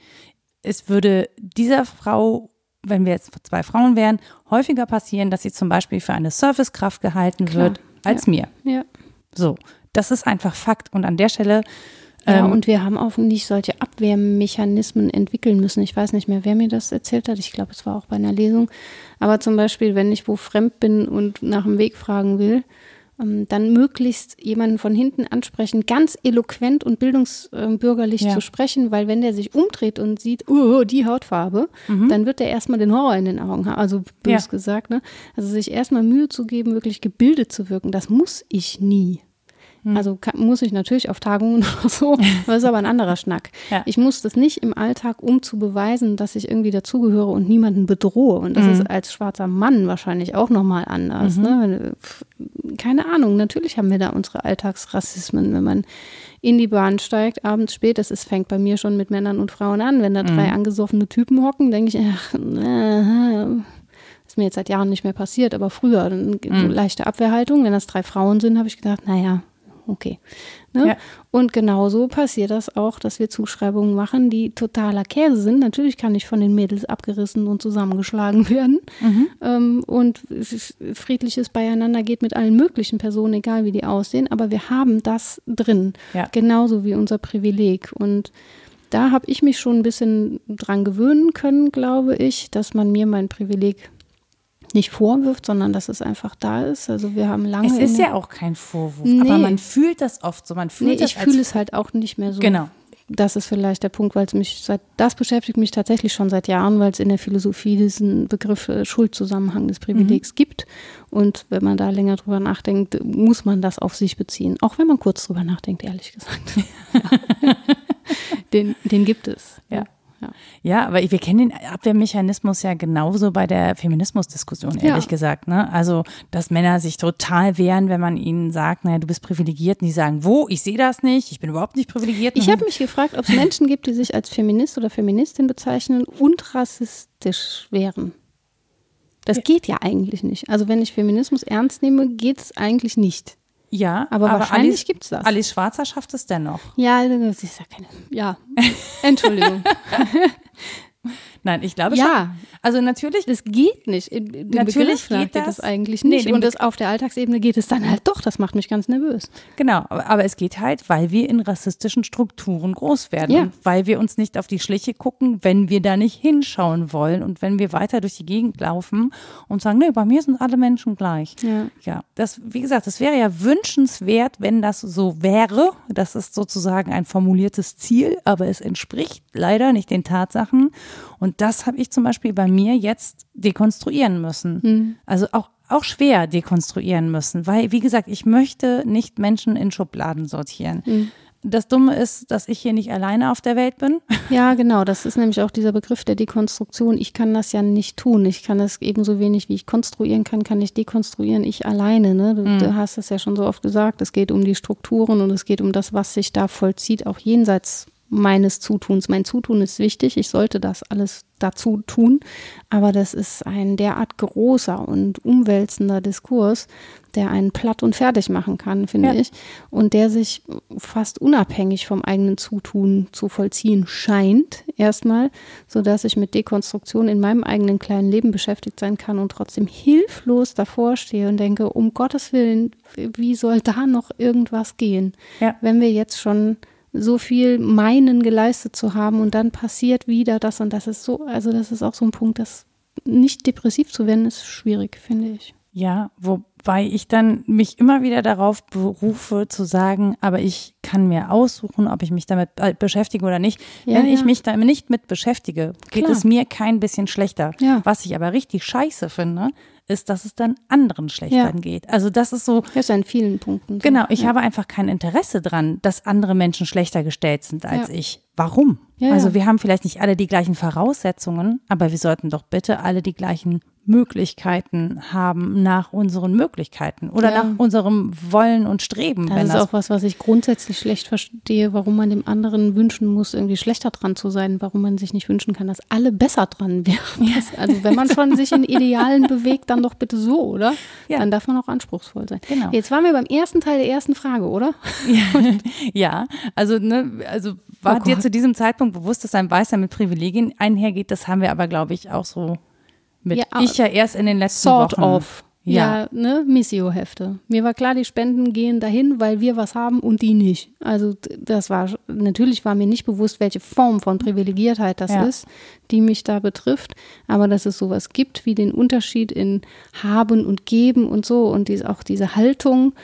[SPEAKER 1] es würde dieser Frau wenn wir jetzt zwei Frauen wären, häufiger passieren, dass sie zum Beispiel für eine Servicekraft gehalten Klar. wird als
[SPEAKER 2] ja.
[SPEAKER 1] mir.
[SPEAKER 2] Ja.
[SPEAKER 1] So, das ist einfach Fakt. Und an der Stelle.
[SPEAKER 2] Ja, ähm, und wir haben auch nicht solche Abwehrmechanismen entwickeln müssen. Ich weiß nicht mehr, wer mir das erzählt hat. Ich glaube, es war auch bei einer Lesung. Aber zum Beispiel, wenn ich wo fremd bin und nach dem Weg fragen will, dann möglichst jemanden von hinten ansprechen, ganz eloquent und bildungsbürgerlich ja. zu sprechen, weil wenn der sich umdreht und sieht, oh, die Hautfarbe, mhm. dann wird der erstmal den Horror in den Augen haben, also bös ja. gesagt, ne? Also sich erstmal Mühe zu geben, wirklich gebildet zu wirken, das muss ich nie. Hm. Also kann, muss ich natürlich auf Tagungen oder so, das ist aber ein anderer Schnack. Ja. Ich muss das nicht im Alltag, um zu beweisen, dass ich irgendwie dazugehöre und niemanden bedrohe. Und das mhm. ist als schwarzer Mann wahrscheinlich auch nochmal anders. Mhm. Ne? Keine Ahnung, natürlich haben wir da unsere Alltagsrassismen, wenn man in die Bahn steigt, abends spät, das ist, fängt bei mir schon mit Männern und Frauen an. Wenn da drei mhm. angesoffene Typen hocken, denke ich, ach, äh, ist mir jetzt seit Jahren nicht mehr passiert, aber früher, so mhm. leichte Abwehrhaltung. Wenn das drei Frauen sind, habe ich gedacht, naja, okay. Ne? Ja. Und genauso passiert das auch, dass wir Zuschreibungen machen, die totaler Käse sind. Natürlich kann ich von den Mädels abgerissen und zusammengeschlagen werden. Mhm. Ähm, und friedliches Beieinander geht mit allen möglichen Personen, egal wie die aussehen. Aber wir haben das drin. Ja. Genauso wie unser Privileg. Und da habe ich mich schon ein bisschen dran gewöhnen können, glaube ich, dass man mir mein Privileg nicht vorwirft, sondern dass es einfach da ist. Also wir haben lange.
[SPEAKER 1] Es ist ja auch kein Vorwurf, nee. aber man fühlt das oft so. Man fühlt
[SPEAKER 2] nee, ich fühle es halt auch nicht mehr so.
[SPEAKER 1] Genau.
[SPEAKER 2] das ist vielleicht der Punkt, weil es mich seit, das beschäftigt mich tatsächlich schon seit Jahren, weil es in der Philosophie diesen Begriff äh, Schuldzusammenhang des Privilegs mhm. gibt. Und wenn man da länger drüber nachdenkt, muss man das auf sich beziehen. Auch wenn man kurz drüber nachdenkt, ehrlich gesagt. den, den gibt es.
[SPEAKER 1] Ja. Ja. ja, aber wir kennen den Abwehrmechanismus ja genauso bei der Feminismusdiskussion, ehrlich ja. gesagt. Ne? Also, dass Männer sich total wehren, wenn man ihnen sagt, naja, du bist privilegiert. Und die sagen, wo? Ich sehe das nicht. Ich bin überhaupt nicht privilegiert.
[SPEAKER 2] Ich habe mich gefragt, ob es Menschen gibt, die sich als Feminist oder Feministin bezeichnen und rassistisch wären. Das geht ja eigentlich nicht. Also, wenn ich Feminismus ernst nehme, geht es eigentlich nicht.
[SPEAKER 1] Ja, aber, aber wahrscheinlich gibt es das. Alice Schwarzer schafft es dennoch.
[SPEAKER 2] Ja, das ist ja keine. Ja, Entschuldigung.
[SPEAKER 1] Nein, ich glaube
[SPEAKER 2] ja.
[SPEAKER 1] schon. Also natürlich.
[SPEAKER 2] Das geht nicht. natürlich geht das, das, eigentlich nicht. Nee, und das auf der Alltagsebene geht es dann halt doch. Das macht mich ganz nervös.
[SPEAKER 1] Genau, aber es geht halt, weil wir in rassistischen Strukturen groß werden. Ja. Und weil wir uns nicht auf die Schliche gucken, wenn wir da nicht hinschauen wollen und wenn wir weiter durch die Gegend laufen und sagen, nee, bei mir sind alle Menschen gleich. Ja. Ja, das, wie gesagt, das wäre ja wünschenswert, wenn das so wäre. Das ist sozusagen ein formuliertes Ziel, aber es entspricht leider nicht den Tatsachen. Und das habe ich zum Beispiel bei mir jetzt dekonstruieren müssen. Mhm. Also auch, auch schwer dekonstruieren müssen, weil, wie gesagt, ich möchte nicht Menschen in Schubladen sortieren. Mhm. Das Dumme ist, dass ich hier nicht alleine auf der Welt bin.
[SPEAKER 2] Ja, genau. Das ist nämlich auch dieser Begriff der Dekonstruktion. Ich kann das ja nicht tun. Ich kann das ebenso wenig, wie ich konstruieren kann, kann ich dekonstruieren. Ich alleine. Ne? Du, mhm. du hast es ja schon so oft gesagt. Es geht um die Strukturen und es geht um das, was sich da vollzieht, auch jenseits meines Zutuns. Mein Zutun ist wichtig, ich sollte das alles dazu tun, aber das ist ein derart großer und umwälzender Diskurs, der einen platt und fertig machen kann, finde ja. ich, und der sich fast unabhängig vom eigenen Zutun zu vollziehen scheint, erstmal, sodass ich mit Dekonstruktion in meinem eigenen kleinen Leben beschäftigt sein kann und trotzdem hilflos davor stehe und denke, um Gottes Willen, wie soll da noch irgendwas gehen, ja. wenn wir jetzt schon so viel meinen geleistet zu haben und dann passiert wieder das und das ist so, also das ist auch so ein Punkt, dass nicht depressiv zu werden ist schwierig, finde ich.
[SPEAKER 1] Ja, wobei ich dann mich immer wieder darauf berufe zu sagen, aber ich kann mir aussuchen, ob ich mich damit beschäftige oder nicht. Ja, Wenn ja. ich mich damit nicht mit beschäftige, geht Klar. es mir kein bisschen schlechter. Ja. Was ich aber richtig scheiße finde, ist, dass es dann anderen schlechter ja. geht. Also das ist so.
[SPEAKER 2] Das ist in vielen Punkten. So.
[SPEAKER 1] Genau, ich ja. habe einfach kein Interesse dran, dass andere Menschen schlechter gestellt sind als ja. ich. Warum? also wir haben vielleicht nicht alle die gleichen Voraussetzungen, aber wir sollten doch bitte alle die gleichen Möglichkeiten haben nach unseren Möglichkeiten oder ja. nach unserem Wollen und Streben.
[SPEAKER 2] Das ist das auch was, was ich grundsätzlich schlecht verstehe, warum man dem anderen wünschen muss, irgendwie schlechter dran zu sein, warum man sich nicht wünschen kann, dass alle besser dran wären. Das, also wenn man schon sich in Idealen bewegt, dann doch bitte so, oder? Ja. Dann darf man auch anspruchsvoll sein. Genau. Jetzt waren wir beim ersten Teil der ersten Frage, oder?
[SPEAKER 1] Ja, ja. also ne, also war oh dir zu diesem Zeitpunkt bewusst, dass ein Weißer mit Privilegien einhergeht? Das haben wir aber, glaube ich, auch so mit ja, ich ja erst in den letzten sort Wochen. Of.
[SPEAKER 2] Ja, ja ne, Missio-Hefte. Mir war klar, die Spenden gehen dahin, weil wir was haben und die nicht. Also das war, natürlich war mir nicht bewusst, welche Form von Privilegiertheit das ja. ist, die mich da betrifft. Aber dass es sowas gibt, wie den Unterschied in Haben und Geben und so und dies, auch diese Haltung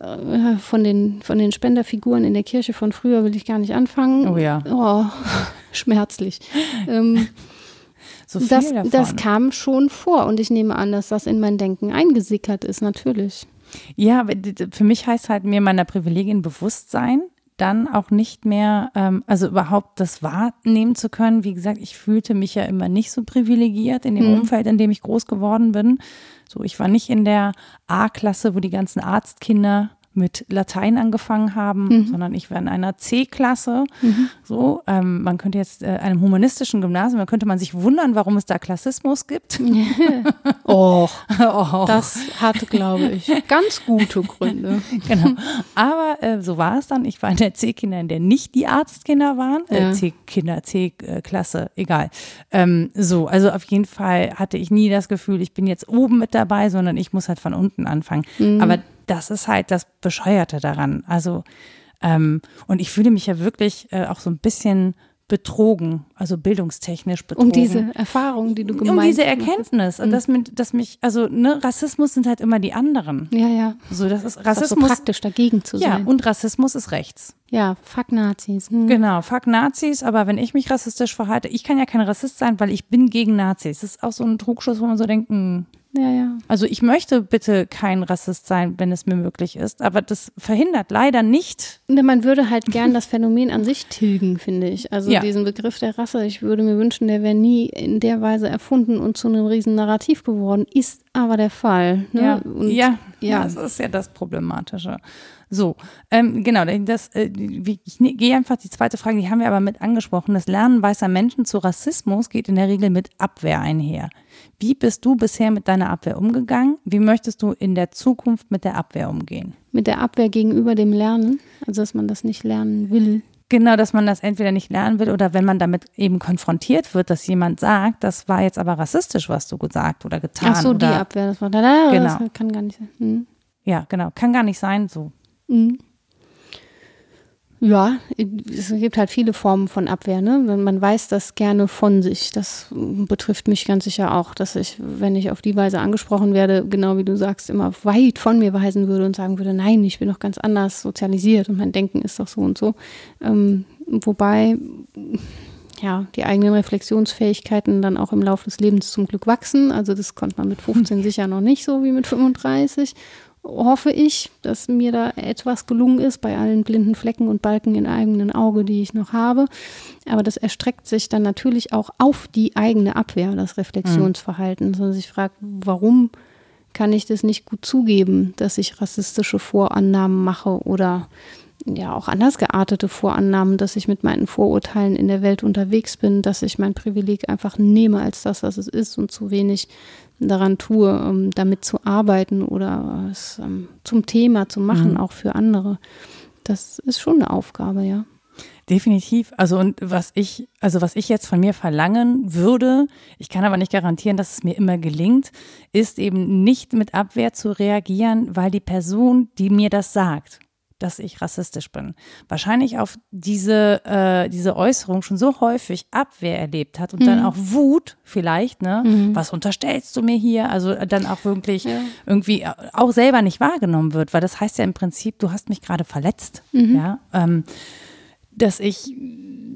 [SPEAKER 2] äh, von den, von den Spenderfiguren in der Kirche von früher will ich gar nicht anfangen.
[SPEAKER 1] Oh ja.
[SPEAKER 2] Oh, schmerzlich. ähm, so viel das, davon. das kam schon vor und ich nehme an, dass das in mein Denken eingesickert ist, natürlich.
[SPEAKER 1] Ja, für mich heißt halt mir meiner Privilegien bewusst sein, dann auch nicht mehr, ähm, also überhaupt das wahrnehmen zu können. Wie gesagt, ich fühlte mich ja immer nicht so privilegiert in dem mhm. Umfeld, in dem ich groß geworden bin. So, ich war nicht in der A-Klasse, wo die ganzen Arztkinder mit Latein angefangen haben, mhm. sondern ich war in einer C-Klasse. Mhm. So, ähm, man könnte jetzt äh, einem humanistischen Gymnasium, da könnte man sich wundern, warum es da Klassismus gibt.
[SPEAKER 2] oh, oh, das hat, glaube ich, ganz gute Gründe.
[SPEAKER 1] genau. Aber äh, so war es dann. Ich war in der C-Kinder, in der nicht die Arztkinder waren. Äh, ja. Äh, C-Kinder, C-Klasse, egal. Ähm, so, also auf jeden Fall hatte ich nie das Gefühl, ich bin jetzt oben mit dabei, sondern ich muss halt von unten anfangen. Mhm. Aber das ist halt das Bescheuerte daran. Also, ähm, und ich fühle mich ja wirklich äh, auch so ein bisschen betrogen, also bildungstechnisch betrogen.
[SPEAKER 2] Um diese Erfahrung, die du gemacht hast.
[SPEAKER 1] Um diese Erkenntnis, mhm. dass, dass mich, also ne, Rassismus sind halt immer die anderen.
[SPEAKER 2] Ja, ja.
[SPEAKER 1] So, das ist Rassismus. Das ist so
[SPEAKER 2] praktisch dagegen zu sein.
[SPEAKER 1] Ja, und Rassismus ist rechts.
[SPEAKER 2] Ja, fuck Nazis.
[SPEAKER 1] Mhm. Genau, fuck Nazis, aber wenn ich mich rassistisch verhalte, ich kann ja kein Rassist sein, weil ich bin gegen Nazis. Das ist auch so ein Trugschluss, wo man so denkt, mh, hm,
[SPEAKER 2] ja, ja.
[SPEAKER 1] Also ich möchte bitte kein Rassist sein, wenn es mir möglich ist, aber das verhindert leider nicht.
[SPEAKER 2] Man würde halt gern das Phänomen an sich tilgen, finde ich. Also ja. diesen Begriff der Rasse, ich würde mir wünschen, der wäre nie in der Weise erfunden und zu einem riesen Narrativ geworden, ist aber der Fall.
[SPEAKER 1] Ne? Ja. Und, ja, ja, das ist ja das Problematische. So, ähm, genau, das, äh, ich ne, gehe einfach die zweite Frage, die haben wir aber mit angesprochen. Das Lernen weißer Menschen zu Rassismus geht in der Regel mit Abwehr einher. Wie bist du bisher mit deiner Abwehr umgegangen? Wie möchtest du in der Zukunft mit der Abwehr umgehen?
[SPEAKER 2] Mit der Abwehr gegenüber dem Lernen, also dass man das nicht lernen will.
[SPEAKER 1] Genau, dass man das entweder nicht lernen will oder wenn man damit eben konfrontiert wird, dass jemand sagt, das war jetzt aber rassistisch, was du gesagt oder getan.
[SPEAKER 2] Ach so, die Abwehr, das war da, da
[SPEAKER 1] genau.
[SPEAKER 2] das kann gar nicht sein. Hm.
[SPEAKER 1] Ja, genau, kann gar nicht sein, so.
[SPEAKER 2] Mhm. Ja, es gibt halt viele Formen von Abwehr. Ne? Man weiß das gerne von sich. Das betrifft mich ganz sicher auch, dass ich, wenn ich auf die Weise angesprochen werde, genau wie du sagst, immer weit von mir weisen würde und sagen würde, nein, ich bin doch ganz anders sozialisiert und mein Denken ist doch so und so. Ähm, wobei ja, die eigenen Reflexionsfähigkeiten dann auch im Laufe des Lebens zum Glück wachsen. Also das konnte man mit 15 sicher noch nicht so wie mit 35 hoffe ich, dass mir da etwas gelungen ist bei allen blinden Flecken und Balken im eigenen Auge, die ich noch habe. Aber das erstreckt sich dann natürlich auch auf die eigene Abwehr, das Reflexionsverhalten. Mhm. Man sich fragt, warum kann ich das nicht gut zugeben, dass ich rassistische Vorannahmen mache oder ja auch anders geartete Vorannahmen, dass ich mit meinen Vorurteilen in der Welt unterwegs bin, dass ich mein Privileg einfach nehme als das, was es ist und zu wenig daran tue, um damit zu arbeiten oder es um, zum Thema zu machen, mhm. auch für andere. Das ist schon eine Aufgabe, ja.
[SPEAKER 1] Definitiv. Also und was ich, also was ich jetzt von mir verlangen würde, ich kann aber nicht garantieren, dass es mir immer gelingt, ist eben nicht mit Abwehr zu reagieren, weil die Person, die mir das sagt, dass ich rassistisch bin. Wahrscheinlich auf diese, äh, diese Äußerung schon so häufig Abwehr erlebt hat und mhm. dann auch Wut vielleicht, ne? Mhm. Was unterstellst du mir hier? Also dann auch wirklich ja. irgendwie äh, auch selber nicht wahrgenommen wird, weil das heißt ja im Prinzip, du hast mich gerade verletzt, mhm. ja. Ähm, dass ich,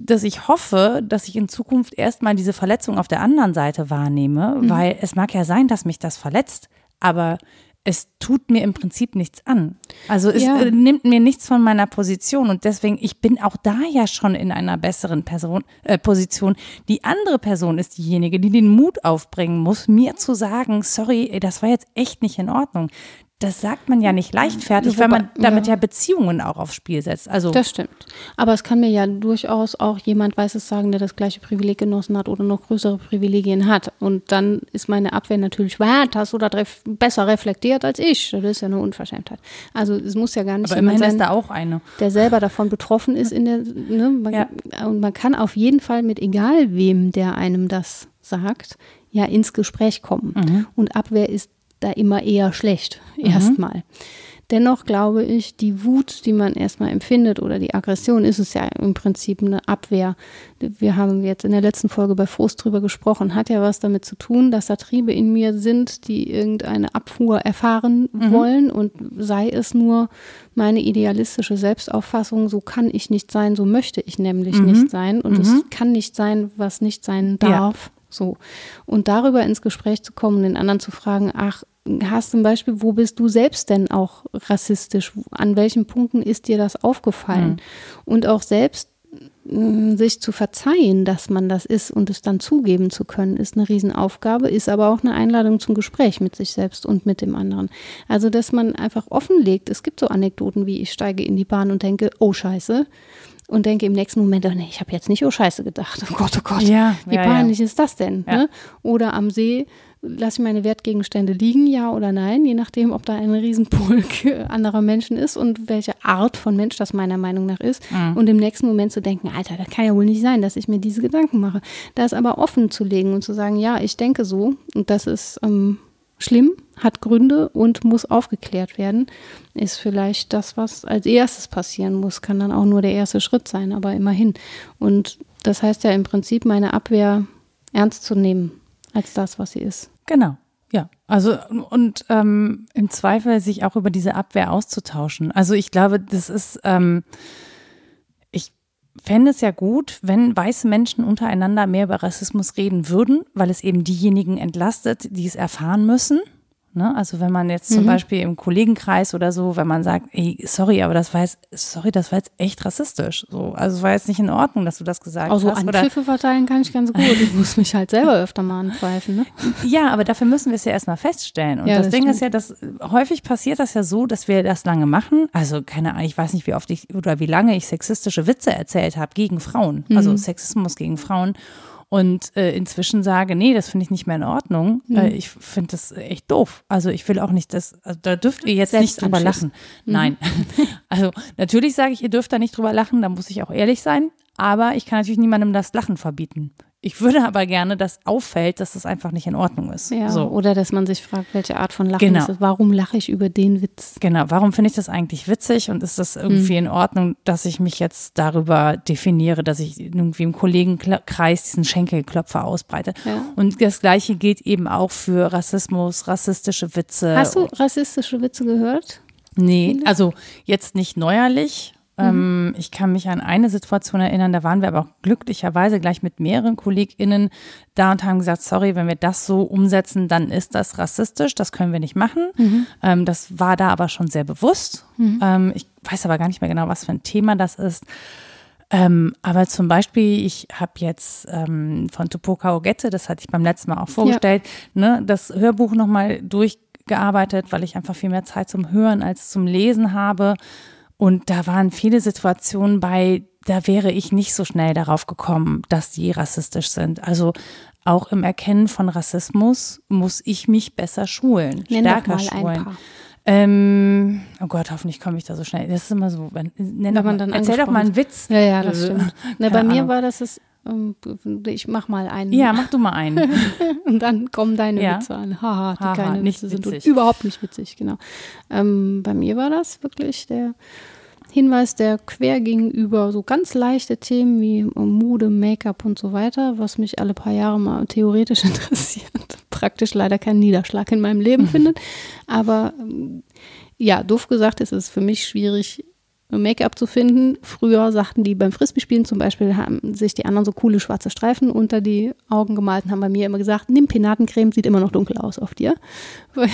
[SPEAKER 1] dass ich hoffe, dass ich in Zukunft erstmal diese Verletzung auf der anderen Seite wahrnehme, mhm. weil es mag ja sein, dass mich das verletzt, aber es tut mir im Prinzip nichts an. Also es ja. Äh, nimmt mir nichts von meiner Position und deswegen, ich bin auch da ja schon in einer besseren Person, äh, Position. Die andere Person ist diejenige, die den Mut aufbringen muss, mir zu sagen, sorry, das war jetzt echt nicht in Ordnung das sagt man ja nicht leichtfertig, Wobei, weil man damit ja. ja. Beziehungen auch aufs Spiel setzt. Also
[SPEAKER 2] das stimmt. Aber es kann mir ja durchaus auch jemand Weißes sagen, der das gleiche Privileg genossen hat oder noch größere Privilegien hat. Und dann ist meine Abwehr natürlich, wert, hast du das ref besser reflektiert als ich. Das ist ja eine Unverschämtheit. Also es muss ja gar nicht
[SPEAKER 1] Aber immerhin sein, ist da auch eine.
[SPEAKER 2] der selber davon betroffen ist in der, ne, man, ja. und man kann auf jeden Fall mit egal wem, der einem das sagt, ja ins Gespräch kommen. Mhm. Und Abwehr ist da immer eher schlecht, mhm. erstmal. Dennoch glaube ich, die Wut, die man erstmal empfindet oder die Aggression, ist es ja im Prinzip eine Abwehr. Wir haben jetzt in der letzten Folge bei Frust drüber gesprochen, hat ja was damit zu tun, dass da Triebe in mir sind, die irgendeine Abfuhr erfahren mhm. wollen und sei es nur meine idealistische Selbstauffassung, so kann ich nicht sein, so möchte ich nämlich mhm. nicht sein und mhm. es kann nicht sein, was nicht sein darf. Ja. So. Und darüber ins Gespräch zu kommen, den anderen zu fragen, ach, hast zum Beispiel, wo bist du selbst denn auch rassistisch? An welchen Punkten ist dir das aufgefallen? Mhm. Und auch selbst mm, sich zu verzeihen, dass man das ist und es dann zugeben zu können, ist eine Riesenaufgabe, ist aber auch eine Einladung zum Gespräch mit sich selbst und mit dem anderen. Also, dass man einfach offenlegt, es gibt so Anekdoten wie ich steige in die Bahn und denke, oh scheiße, und denke im nächsten Moment, oh nee, ich habe jetzt nicht oh Scheiße gedacht. Oh Gott, oh Gott, ja, wie ja, peinlich ja. ist das denn? Ne? Oder am See lasse ich meine Wertgegenstände liegen, ja oder nein, je nachdem, ob da ein Riesenpulk anderer Menschen ist und welche Art von Mensch das meiner Meinung nach ist. Mhm. Und im nächsten Moment zu denken, Alter, das kann ja wohl nicht sein, dass ich mir diese Gedanken mache. Da ist aber offen zu legen und zu sagen, ja, ich denke so und das ist ähm, schlimm, hat Gründe und muss aufgeklärt werden, ist vielleicht das, was als erstes passieren muss, kann dann auch nur der erste Schritt sein, aber immerhin. Und Das heißt ja im Prinzip, meine Abwehr ernst zu nehmen als das, was sie ist.
[SPEAKER 1] Genau. Ja, also und ähm, im Zweifel sich auch über diese Abwehr auszutauschen. Also ich glaube, das ist, ähm, ich fände es ja gut, wenn weiße Menschen untereinander mehr über Rassismus reden würden, weil es eben diejenigen entlastet, die es erfahren müssen. Ne? Also wenn man jetzt zum mhm. Beispiel im Kollegenkreis oder so, wenn man sagt, ey, sorry, aber das war jetzt, sorry, das war jetzt echt rassistisch. So, also es war jetzt nicht in Ordnung, dass du das gesagt
[SPEAKER 2] also
[SPEAKER 1] hast.
[SPEAKER 2] Also Anpfiffe verteilen kann ich ganz gut. Ich muss mich halt selber öfter mal anpfeifen. Ne?
[SPEAKER 1] Ja, aber dafür müssen wir es ja erstmal feststellen. Und ja, das, das, Ding stimmt. ist ja, dass häufig passiert das ja so, dass wir das lange machen. Also keine Ahnung, ich weiß nicht, wie oft ich oder wie lange ich sexistische Witze erzählt habe gegen Frauen. Also mhm. Sexismus gegen Frauen und äh, inzwischen sage, nee, das finde ich nicht mehr in Ordnung. Mhm. Äh, ich finde das echt doof. Also ich will auch nicht, dass, also da dürft ihr jetzt nicht drüber lachen. Mhm. Nein. also natürlich sage ich, ihr dürft da nicht drüber lachen, da muss ich auch ehrlich sein. Aber ich kann natürlich niemandem das Lachen verbieten. Ich würde aber gerne, dass auffällt, dass das einfach nicht in Ordnung ist.
[SPEAKER 2] Ja, so. Oder dass man sich fragt, welche Art von Lachen genau. ist es? Warum lache ich über den Witz?
[SPEAKER 1] Genau, warum finde ich das eigentlich witzig und ist das irgendwie hm. in Ordnung, dass ich mich jetzt darüber definiere, dass ich irgendwie im Kollegenkreis diesen Schenkelklopfer ausbreite? Ja. Und das Gleiche gilt eben auch für Rassismus, rassistische Witze.
[SPEAKER 2] Hast du rassistische Witze gehört?
[SPEAKER 1] Nee, also jetzt nicht neuerlich, Mhm. ich kann mich an eine Situation erinnern, da waren wir aber auch glücklicherweise gleich mit mehreren KollegInnen da und haben gesagt, sorry, wenn wir das so umsetzen, dann ist das rassistisch, das können wir nicht machen. Mhm. Ähm, das war da aber schon sehr bewusst. Mhm. Ähm, ich weiß aber gar nicht mehr genau, was für ein Thema das ist. Ähm, aber zum Beispiel, ich habe jetzt ähm, von Tupoka Ogette, das hatte ich beim letzten Mal auch vorgestellt, ja. ne, das Hörbuch nochmal durchgearbeitet, weil ich einfach viel mehr Zeit zum Hören als zum Lesen habe. Und da waren viele Situationen bei, da wäre ich nicht so schnell darauf gekommen, dass die rassistisch sind. Also auch im Erkennen von Rassismus muss ich mich besser schulen, Nenn stärker schulen. Ähm, oh Gott, hoffentlich komme ich da so schnell. Das ist immer so, wenn, nenn wenn man dann erzähl doch mal einen Witz.
[SPEAKER 2] Ja, ja, das stimmt. Na, bei mir war das ähm, ich mach mal einen.
[SPEAKER 1] Ja, mach du mal einen.
[SPEAKER 2] und dann kommen deine ja. Witze an. Haha, die Haha, keine Witze sind witzig. überhaupt nicht witzig, genau. Ähm, bei mir war das wirklich der Hinweis, der quer gegenüber so ganz leichte Themen wie Mode, Make-up und so weiter, was mich alle paar Jahre mal theoretisch interessiert, praktisch leider keinen Niederschlag in meinem Leben findet. Aber ähm, ja, doof gesagt ist es für mich schwierig, Make-up zu finden. Früher sagten die beim Frisbee-Spielen zum Beispiel, haben sich die anderen so coole schwarze Streifen unter die Augen gemalt und haben bei mir immer gesagt, nimm Penatencreme, sieht immer noch dunkel aus auf dir.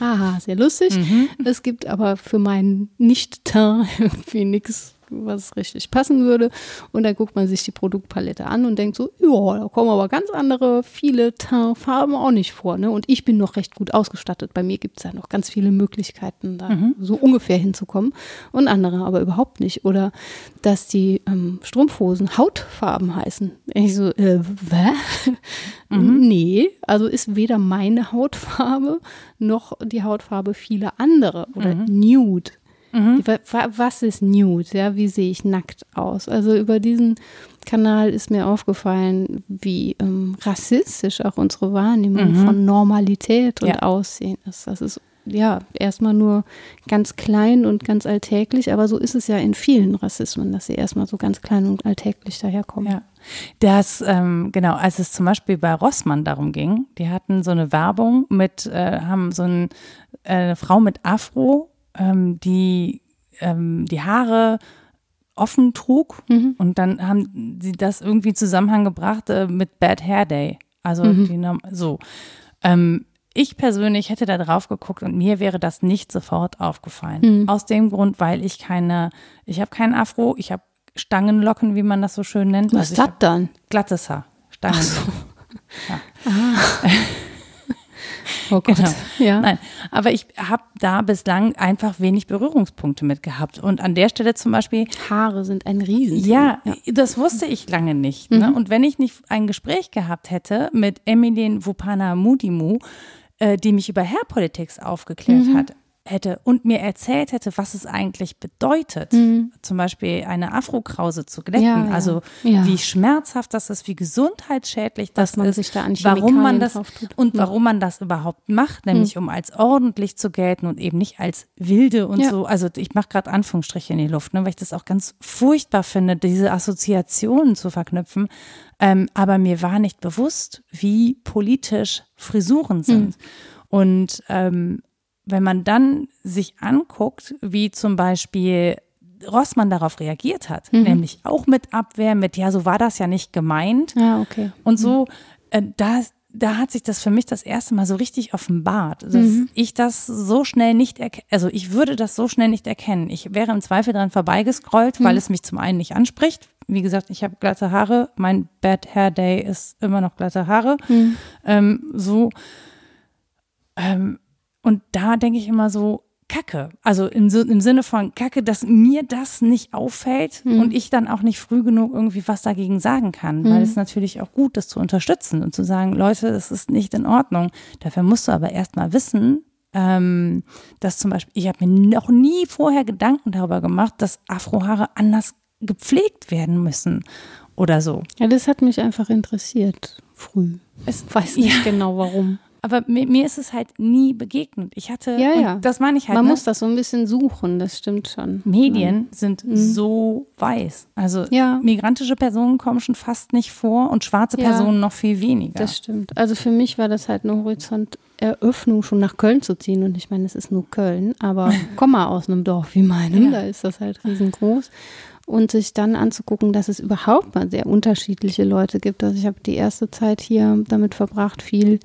[SPEAKER 2] Haha, sehr lustig. Mhm. Es gibt aber für meinen Nicht-Teint irgendwie nichts was richtig passen würde. Und dann guckt man sich die Produktpalette an und denkt so, ja, da kommen aber ganz andere, viele Farben auch nicht vor. Ne? Und ich bin noch recht gut ausgestattet. Bei mir gibt es ja noch ganz viele Möglichkeiten, da mhm. so ungefähr hinzukommen. Und andere aber überhaupt nicht. Oder dass die ähm, Strumpfhosen Hautfarben heißen. Ich so, äh, was? Mhm. Nee, also ist weder meine Hautfarbe noch die Hautfarbe vieler andere oder mhm. Nude. Mhm. Was ist Nude? Ja, wie sehe ich nackt aus? Also über diesen Kanal ist mir aufgefallen, wie ähm, rassistisch auch unsere Wahrnehmung mhm. von Normalität und ja. Aussehen ist. Das ist ja erstmal nur ganz klein und ganz alltäglich, aber so ist es ja in vielen Rassismen, dass sie erstmal so ganz klein und alltäglich daherkommen.
[SPEAKER 1] Ja. Das, ähm, genau, als es zum Beispiel bei Rossmann darum ging, die hatten so eine Werbung mit, äh, haben so ein, äh, eine Frau mit Afro ähm, die ähm, die Haare offen trug mhm. und dann haben sie das irgendwie Zusammenhang gebracht äh, mit Bad Hair Day. Also mhm. die, so. Ähm, ich persönlich hätte da drauf geguckt und mir wäre das nicht sofort aufgefallen. Mhm. Aus dem Grund, weil ich keine, ich habe keinen Afro, ich habe Stangenlocken, wie man das so schön nennt.
[SPEAKER 2] Was also ist das dann?
[SPEAKER 1] Glattes Haar. Stangenlocken. So. Ja.
[SPEAKER 2] Oh Gott. Genau.
[SPEAKER 1] Ja. Nein, aber ich habe da bislang einfach wenig Berührungspunkte mit gehabt. Und an der Stelle zum Beispiel.
[SPEAKER 2] Haare sind ein Riesen.
[SPEAKER 1] Ja, ja, das wusste ich lange nicht. Ne? Mhm. Und wenn ich nicht ein Gespräch gehabt hätte mit Emilien Wupana Mudimu, äh, die mich über Hairpolitics aufgeklärt mhm. hat, hätte und mir erzählt hätte, was es eigentlich bedeutet, mhm. zum Beispiel eine Afrokrause zu glätten, ja, ja. also ja. wie schmerzhaft das ist, wie gesundheitsschädlich das Dass man ist, sich da an warum man das und warum man das überhaupt macht, nämlich mhm. um als ordentlich zu gelten und eben nicht als wilde und so. Also ich mache gerade Anführungsstriche in die Luft, ne, weil ich das auch ganz furchtbar finde, diese Assoziationen zu verknüpfen. Ähm, aber mir war nicht bewusst, wie politisch Frisuren sind. Mhm. Und ähm, wenn man dann sich anguckt, wie zum Beispiel Rossmann darauf reagiert hat, mhm. nämlich auch mit Abwehr, mit ja, so war das ja nicht gemeint.
[SPEAKER 2] Ja, okay.
[SPEAKER 1] Und so, äh, da, da hat sich das für mich das erste Mal so richtig offenbart, dass mhm. ich das so schnell nicht erkenne, also ich würde das so schnell nicht erkennen. Ich wäre im Zweifel dran vorbeigescrollt, mhm. weil es mich zum einen nicht anspricht. Wie gesagt, ich habe glatte Haare. Mein Bad Hair Day ist immer noch glatte Haare. Mhm. Ähm, so. Ähm, und da denke ich immer so, Kacke. Also im, im, Sinne von Kacke, dass mir das nicht auffällt mhm. und ich dann auch nicht früh genug irgendwie was dagegen sagen kann, mhm. weil es natürlich auch gut ist zu unterstützen und zu sagen, Leute, das ist nicht in Ordnung. Dafür musst du aber erstmal wissen, ähm, dass zum Beispiel, ich habe mir noch nie vorher Gedanken darüber gemacht, dass Afrohaare anders gepflegt werden müssen oder so.
[SPEAKER 2] Ja, das hat mich einfach interessiert früh. Ich weiß nicht ja. genau warum.
[SPEAKER 1] Aber mir, mir, ist es halt nie begegnet. Ich hatte,
[SPEAKER 2] ja, ja.
[SPEAKER 1] das meine ich halt.
[SPEAKER 2] Man ne? muss das so ein bisschen suchen, das stimmt schon.
[SPEAKER 1] Medien ja. sind mhm. so weiß. Also ja. migrantische Personen kommen schon fast nicht vor und schwarze Personen noch viel weniger.
[SPEAKER 2] Das stimmt. Also für mich war das halt eine Horizonteröffnung, schon nach Köln zu ziehen. Und ich meine, es ist nur Köln, aber komm mal aus einem Dorf wie meinem, da ist das halt riesengroß und sich dann anzugucken, dass es überhaupt mal sehr unterschiedliche Leute gibt. Also ich habe die erste Zeit hier damit verbracht, viel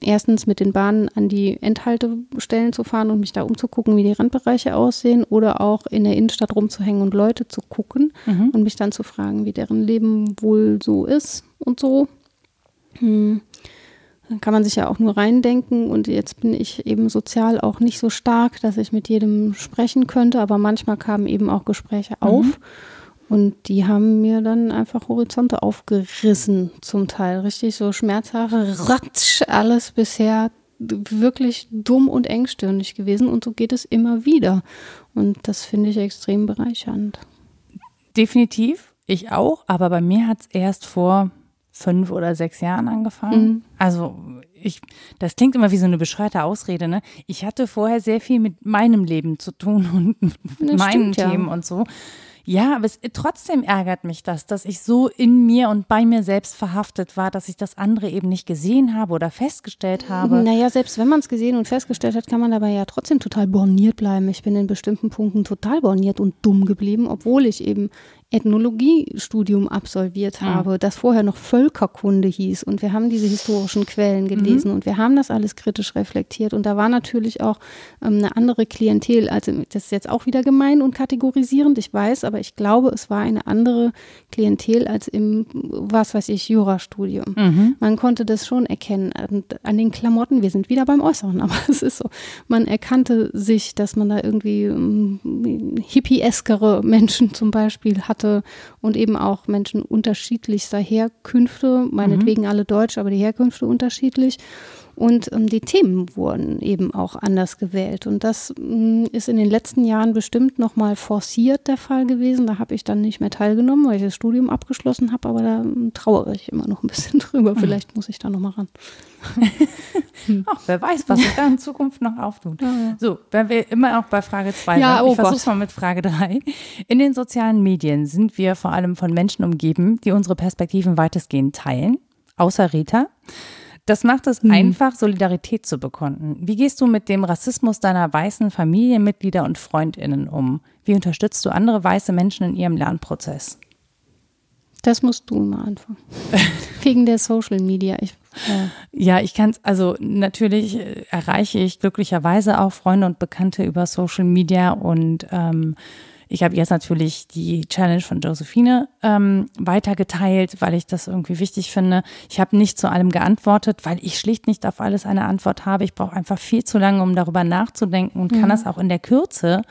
[SPEAKER 2] erstens mit den Bahnen an die Endhaltestellen zu fahren und mich da umzugucken, wie die Randbereiche aussehen oder auch in der Innenstadt rumzuhängen und Leute zu gucken mhm. und mich dann zu fragen, wie deren Leben wohl so ist und so. Hm. Dann kann man sich ja auch nur reindenken und jetzt bin ich eben sozial auch nicht so stark, dass ich mit jedem sprechen könnte, aber manchmal kamen eben auch Gespräche auf. Mhm. Und die haben mir dann einfach Horizonte aufgerissen, zum Teil. Richtig so Schmerzhaare, ratsch, alles bisher wirklich dumm und engstirnig gewesen. Und so geht es immer wieder. Und das finde ich extrem bereichernd.
[SPEAKER 1] Definitiv, ich auch. Aber bei mir hat es erst vor fünf oder sechs Jahren angefangen. Mhm. Also ich, das klingt immer wie so eine bescheuerte Ausrede, ne? Ich hatte vorher sehr viel mit meinem Leben zu tun und mit meinen stimmt, Themen ja. und so. Ja, aber es, trotzdem ärgert mich das, dass ich so in mir und bei mir selbst verhaftet war, dass ich das andere eben nicht gesehen habe oder festgestellt habe.
[SPEAKER 2] Naja, selbst wenn man es gesehen und festgestellt hat, kann man dabei ja trotzdem total borniert bleiben. Ich bin in bestimmten Punkten total borniert und dumm geblieben, obwohl ich eben Ethnologiestudium absolviert mhm. habe, das vorher noch Völkerkunde hieß. Und wir haben diese historischen Quellen gelesen mhm. und wir haben das alles kritisch reflektiert. Und da war natürlich auch ähm, eine andere Klientel. Also das ist jetzt auch wieder gemein und kategorisierend, ich weiß, aber ich glaube, es war eine andere Klientel als im, was weiß ich, Jurastudium. Mhm. Man konnte das schon erkennen an, an, den Klamotten. Wir sind wieder beim Äußeren, aber es ist so. Man erkannte sich, dass man da irgendwie ähm, hippie-eskere Menschen zum Beispiel hat hatte und eben auch Menschen unterschiedlichster Herkünfte, meinetwegen mhm. alle deutsch, aber die Herkünfte unterschiedlich. Und ähm, die Themen wurden eben auch anders gewählt. Und das ähm, ist in den letzten Jahren bestimmt nochmal forciert der Fall gewesen. Da habe ich dann nicht mehr teilgenommen, weil ich das Studium abgeschlossen habe, aber da ähm, trauere ich immer noch ein bisschen drüber. Vielleicht muss ich da nochmal ran.
[SPEAKER 1] Ach, wer weiß, was sich da in Zukunft noch auftut. So, wenn wir immer auch bei Frage 2 ja, sind. Ich oh versuche mal mit Frage 3. In den sozialen Medien sind wir vor allem von Menschen umgeben, die unsere Perspektiven weitestgehend teilen, außer Rita. Das macht es mhm. einfach, Solidarität zu bekunden. Wie gehst du mit dem Rassismus deiner weißen Familienmitglieder und Freundinnen um? Wie unterstützt du andere weiße Menschen in ihrem Lernprozess?
[SPEAKER 2] Das musst du mal anfangen. Wegen der Social Media. Ich,
[SPEAKER 1] äh. Ja, ich kann es, also natürlich äh, erreiche ich glücklicherweise auch Freunde und Bekannte über Social Media und ähm, ich habe jetzt natürlich die Challenge von Josephine ähm, weitergeteilt, weil ich das irgendwie wichtig finde. Ich habe nicht zu allem geantwortet, weil ich schlicht nicht auf alles eine Antwort habe. Ich brauche einfach viel zu lange, um darüber nachzudenken und mhm. kann das auch in der Kürze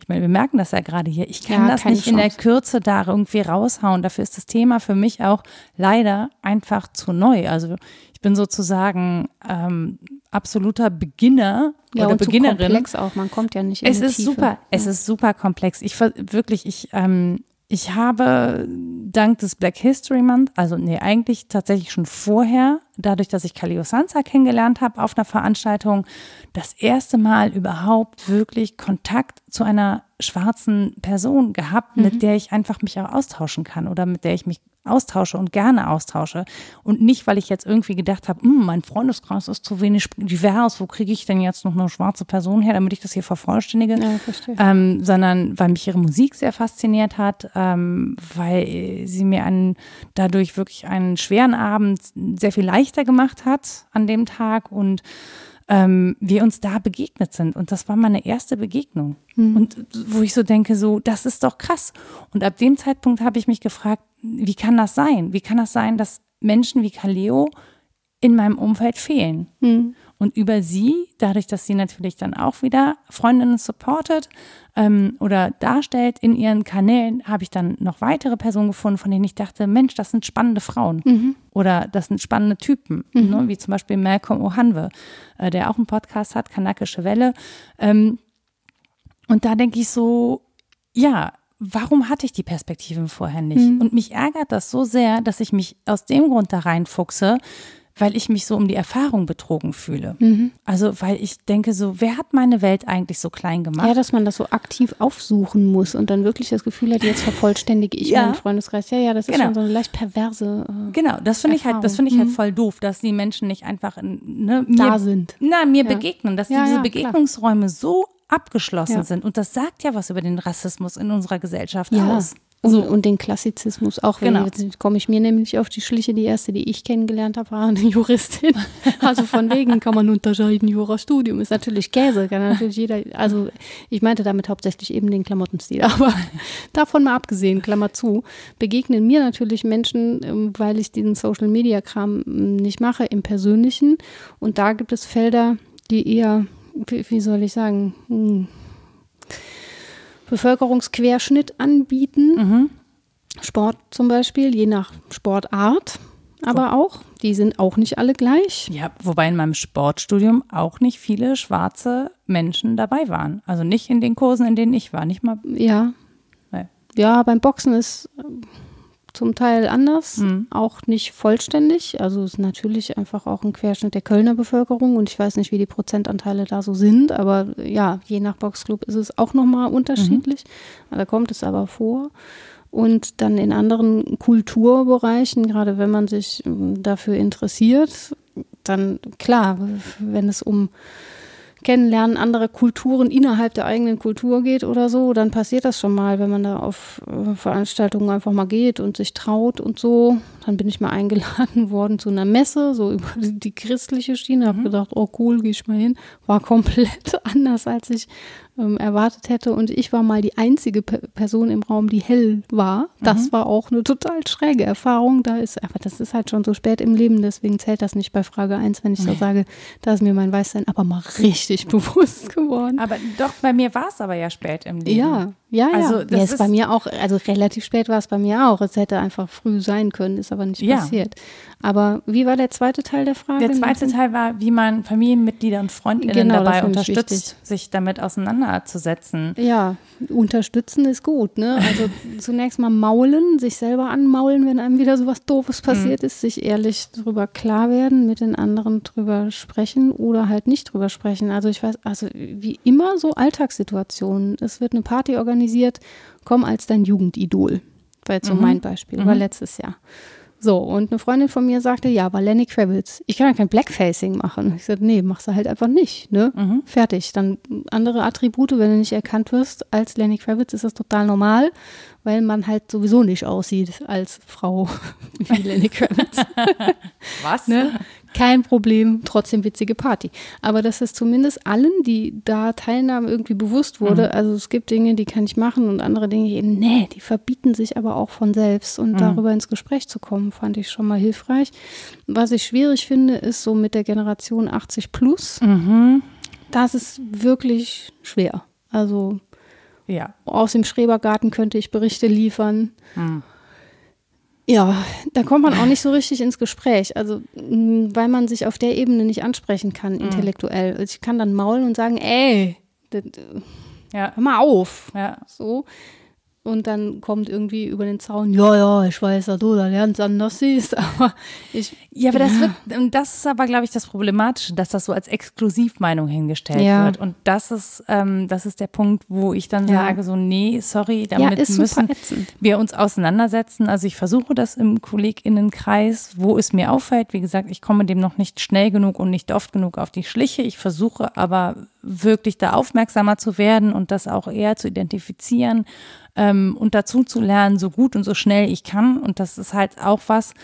[SPEAKER 1] ich meine, wir merken das ja gerade hier. Ich kann ja, das nicht Chance. in der Kürze da irgendwie raushauen. Dafür ist das Thema für mich auch leider einfach zu neu. Also ich bin sozusagen ähm, absoluter Beginner
[SPEAKER 2] ja,
[SPEAKER 1] oder
[SPEAKER 2] und
[SPEAKER 1] Beginnerin.
[SPEAKER 2] Zu komplex auch, man kommt ja nicht in
[SPEAKER 1] Es ist
[SPEAKER 2] Tiefe.
[SPEAKER 1] super, es ist super komplex. Ich wirklich, ich, ähm, ich habe dank des Black History Month, also nee, eigentlich tatsächlich schon vorher, dadurch, dass ich Kalio Sansa kennengelernt habe auf einer Veranstaltung, das erste Mal überhaupt wirklich Kontakt zu einer schwarzen Person gehabt, mhm. mit der ich einfach mich auch austauschen kann oder mit der ich mich austausche und gerne austausche. Und nicht, weil ich jetzt irgendwie gedacht habe, hm, mein Freundeskreis ist zu wenig divers, wo kriege ich denn jetzt noch eine schwarze Person her, damit ich das hier vervollständige, ja, ähm, sondern weil mich ihre Musik sehr fasziniert hat, ähm, weil sie mir einen, dadurch wirklich einen schweren Abend sehr viel leichter gemacht hat an dem Tag. Und ähm, wir uns da begegnet sind. Und das war meine erste Begegnung. Mhm. Und wo ich so denke, so, das ist doch krass. Und ab dem Zeitpunkt habe ich mich gefragt, wie kann das sein? Wie kann das sein, dass Menschen wie Kaleo in meinem Umfeld fehlen? Mhm. Und über sie, dadurch, dass sie natürlich dann auch wieder Freundinnen supportet ähm, oder darstellt in ihren Kanälen, habe ich dann noch weitere Personen gefunden, von denen ich dachte, Mensch, das sind spannende Frauen mhm. oder das sind spannende Typen, mhm. ne? wie zum Beispiel Malcolm Ohanwe, äh, der auch einen Podcast hat, Kanakische Welle. Ähm, und da denke ich so, ja, warum hatte ich die Perspektiven vorher nicht? Mhm. Und mich ärgert das so sehr, dass ich mich aus dem Grund da reinfuchse, weil ich mich so um die Erfahrung betrogen fühle. Mhm. Also, weil ich denke so, wer hat meine Welt eigentlich so klein gemacht?
[SPEAKER 2] Ja, dass man das so aktiv aufsuchen muss und dann wirklich das Gefühl hat, jetzt vervollständige ich ja. meinen Freundeskreis. Ja, ja, das ist genau. schon so eine leicht perverse.
[SPEAKER 1] Äh, genau, das finde ich halt, das finde ich halt mhm. voll doof, dass die Menschen nicht einfach ne,
[SPEAKER 2] mir, da sind.
[SPEAKER 1] Na, mir ja. begegnen, dass ja, diese Begegnungsräume so abgeschlossen sind. Und das sagt ja was über den Rassismus in unserer Gesellschaft ja. Aus.
[SPEAKER 2] So. Und, und, den Klassizismus auch. Genau. Jetzt komme ich mir nämlich auf die Schliche. Die erste, die ich kennengelernt habe, war eine Juristin. Also von wegen kann man unterscheiden, Jurastudium ist natürlich Käse, kann natürlich jeder. Also ich meinte damit hauptsächlich eben den Klamottenstil. Aber davon mal abgesehen, Klammer zu, begegnen mir natürlich Menschen, ähm, weil ich diesen Social-Media-Kram ähm, nicht mache, im Persönlichen. Und da gibt es Felder, die eher wie soll ich sagen, hm, Bevölkerungsquerschnitt anbieten. Mhm. Sport zum Beispiel, je nach Sportart, aber auch. Die sind auch nicht alle gleich.
[SPEAKER 1] Ja, wobei in meinem Sportstudium auch nicht viele schwarze Menschen dabei waren. Also nicht in den Kursen, in denen ich war, nicht mal.
[SPEAKER 2] Ja. Nee. Ja, beim Boxen ist zum Teil anders, mhm. auch nicht vollständig. Also es ist natürlich einfach auch ein Querschnitt der Kölner Bevölkerung und ich weiß nicht, wie die Prozentanteile da so sind, aber ja, je nach Boxclub ist es auch nochmal unterschiedlich. Mhm. Da kommt es aber vor. Und dann in anderen Kulturbereichen, gerade wenn man sich ähm, dafür interessiert, dann klar, wenn es um Kennenlernen anderer Kulturen innerhalb der eigenen Kultur geht oder so, dann passiert das schon mal, wenn man da auf äh, Veranstaltungen einfach mal geht und sich traut und so. Dann bin ich mal eingeladen worden zu einer Messe, so über die christliche Schiene. Habe mhm. gedacht, oh cool, gehe ich mal hin. War komplett anders, als ich ähm, erwartet hätte. Und ich war mal die einzige P Person im Raum, die hell war. Das mhm. war auch eine total schräge Erfahrung. Da ist, aber das ist halt schon so spät im Leben, deswegen zählt das nicht bei Frage 1, wenn ich so sage, da ist mir mein Weißsein aber mal richtig bewusst geworden.
[SPEAKER 1] Aber doch, bei mir war es aber ja spät im Leben.
[SPEAKER 2] Ja, ja, ja. Also das ja, ist bei mir auch, also relativ spät war es bei mir auch. Es hätte einfach früh sein können, ist aber nicht ja. passiert. Aber wie war der zweite Teil der Frage?
[SPEAKER 1] Der zweite Teil war, wie man Familienmitglieder und Freundinnen genau, dabei unterstützt, wichtig. sich damit auseinanderzusetzen.
[SPEAKER 2] Ja, unterstützen ist gut. Ne? Also zunächst mal maulen, sich selber anmaulen, wenn einem wieder so was Doofes mhm. passiert mhm. ist, sich ehrlich darüber klar werden, mit den anderen drüber sprechen oder halt nicht drüber sprechen. Also ich weiß, also wie immer so Alltagssituationen. Es wird eine Party organisiert, komm als dein Jugendidol. War jetzt so mhm. mein Beispiel, mhm. war letztes Jahr. So, und eine Freundin von mir sagte, ja, aber Lenny Kravitz, ich kann ja kein Blackfacing machen. Ich sagte, nee, machst du halt einfach nicht, ne? Mhm. Fertig. Dann andere Attribute, wenn du nicht erkannt wirst als Lenny Kravitz, ist das total normal, weil man halt sowieso nicht aussieht als Frau wie Lenny Kravitz.
[SPEAKER 1] Was?
[SPEAKER 2] ne? kein Problem, trotzdem witzige Party. Aber dass es zumindest allen, die da teilnahmen, irgendwie bewusst wurde, mhm. also es gibt Dinge, die kann ich machen und andere Dinge eben, nee, die verbieten sich aber auch von selbst und mhm. darüber ins Gespräch zu kommen, fand ich schon mal hilfreich. Was ich schwierig finde, ist so mit der Generation 80 plus, mhm. das ist wirklich schwer. Also ja. aus dem Schrebergarten könnte ich Berichte liefern. Mhm Ja, da kommt man auch nicht so richtig ins Gespräch. Also, weil man sich auf der Ebene nicht ansprechen kann, mhm. intellektuell. Also ich kann dann maulen und sagen, ey, das, ja. hör mal auf. Ja. So. Und dann kommt irgendwie über den Zaun, ja, ja, ich weiß, dass du da lernst anders siehst, aber ich.
[SPEAKER 1] Ja, aber das wird, das ist aber, glaube ich, das Problematische, dass das so als Exklusivmeinung hingestellt ja. wird. Und das ist, ähm, das ist der Punkt, wo ich dann ja. sage, so, nee, sorry, damit ja, müssen wir uns auseinandersetzen. Also ich versuche das im KollegInnenkreis, wo es mir auffällt. Wie gesagt, ich komme dem noch nicht schnell genug und nicht oft genug auf die Schliche. Ich versuche aber wirklich da aufmerksamer zu werden und das auch eher zu identifizieren ähm, und dazu zu lernen, so gut und so schnell ich kann. Und das ist halt auch was,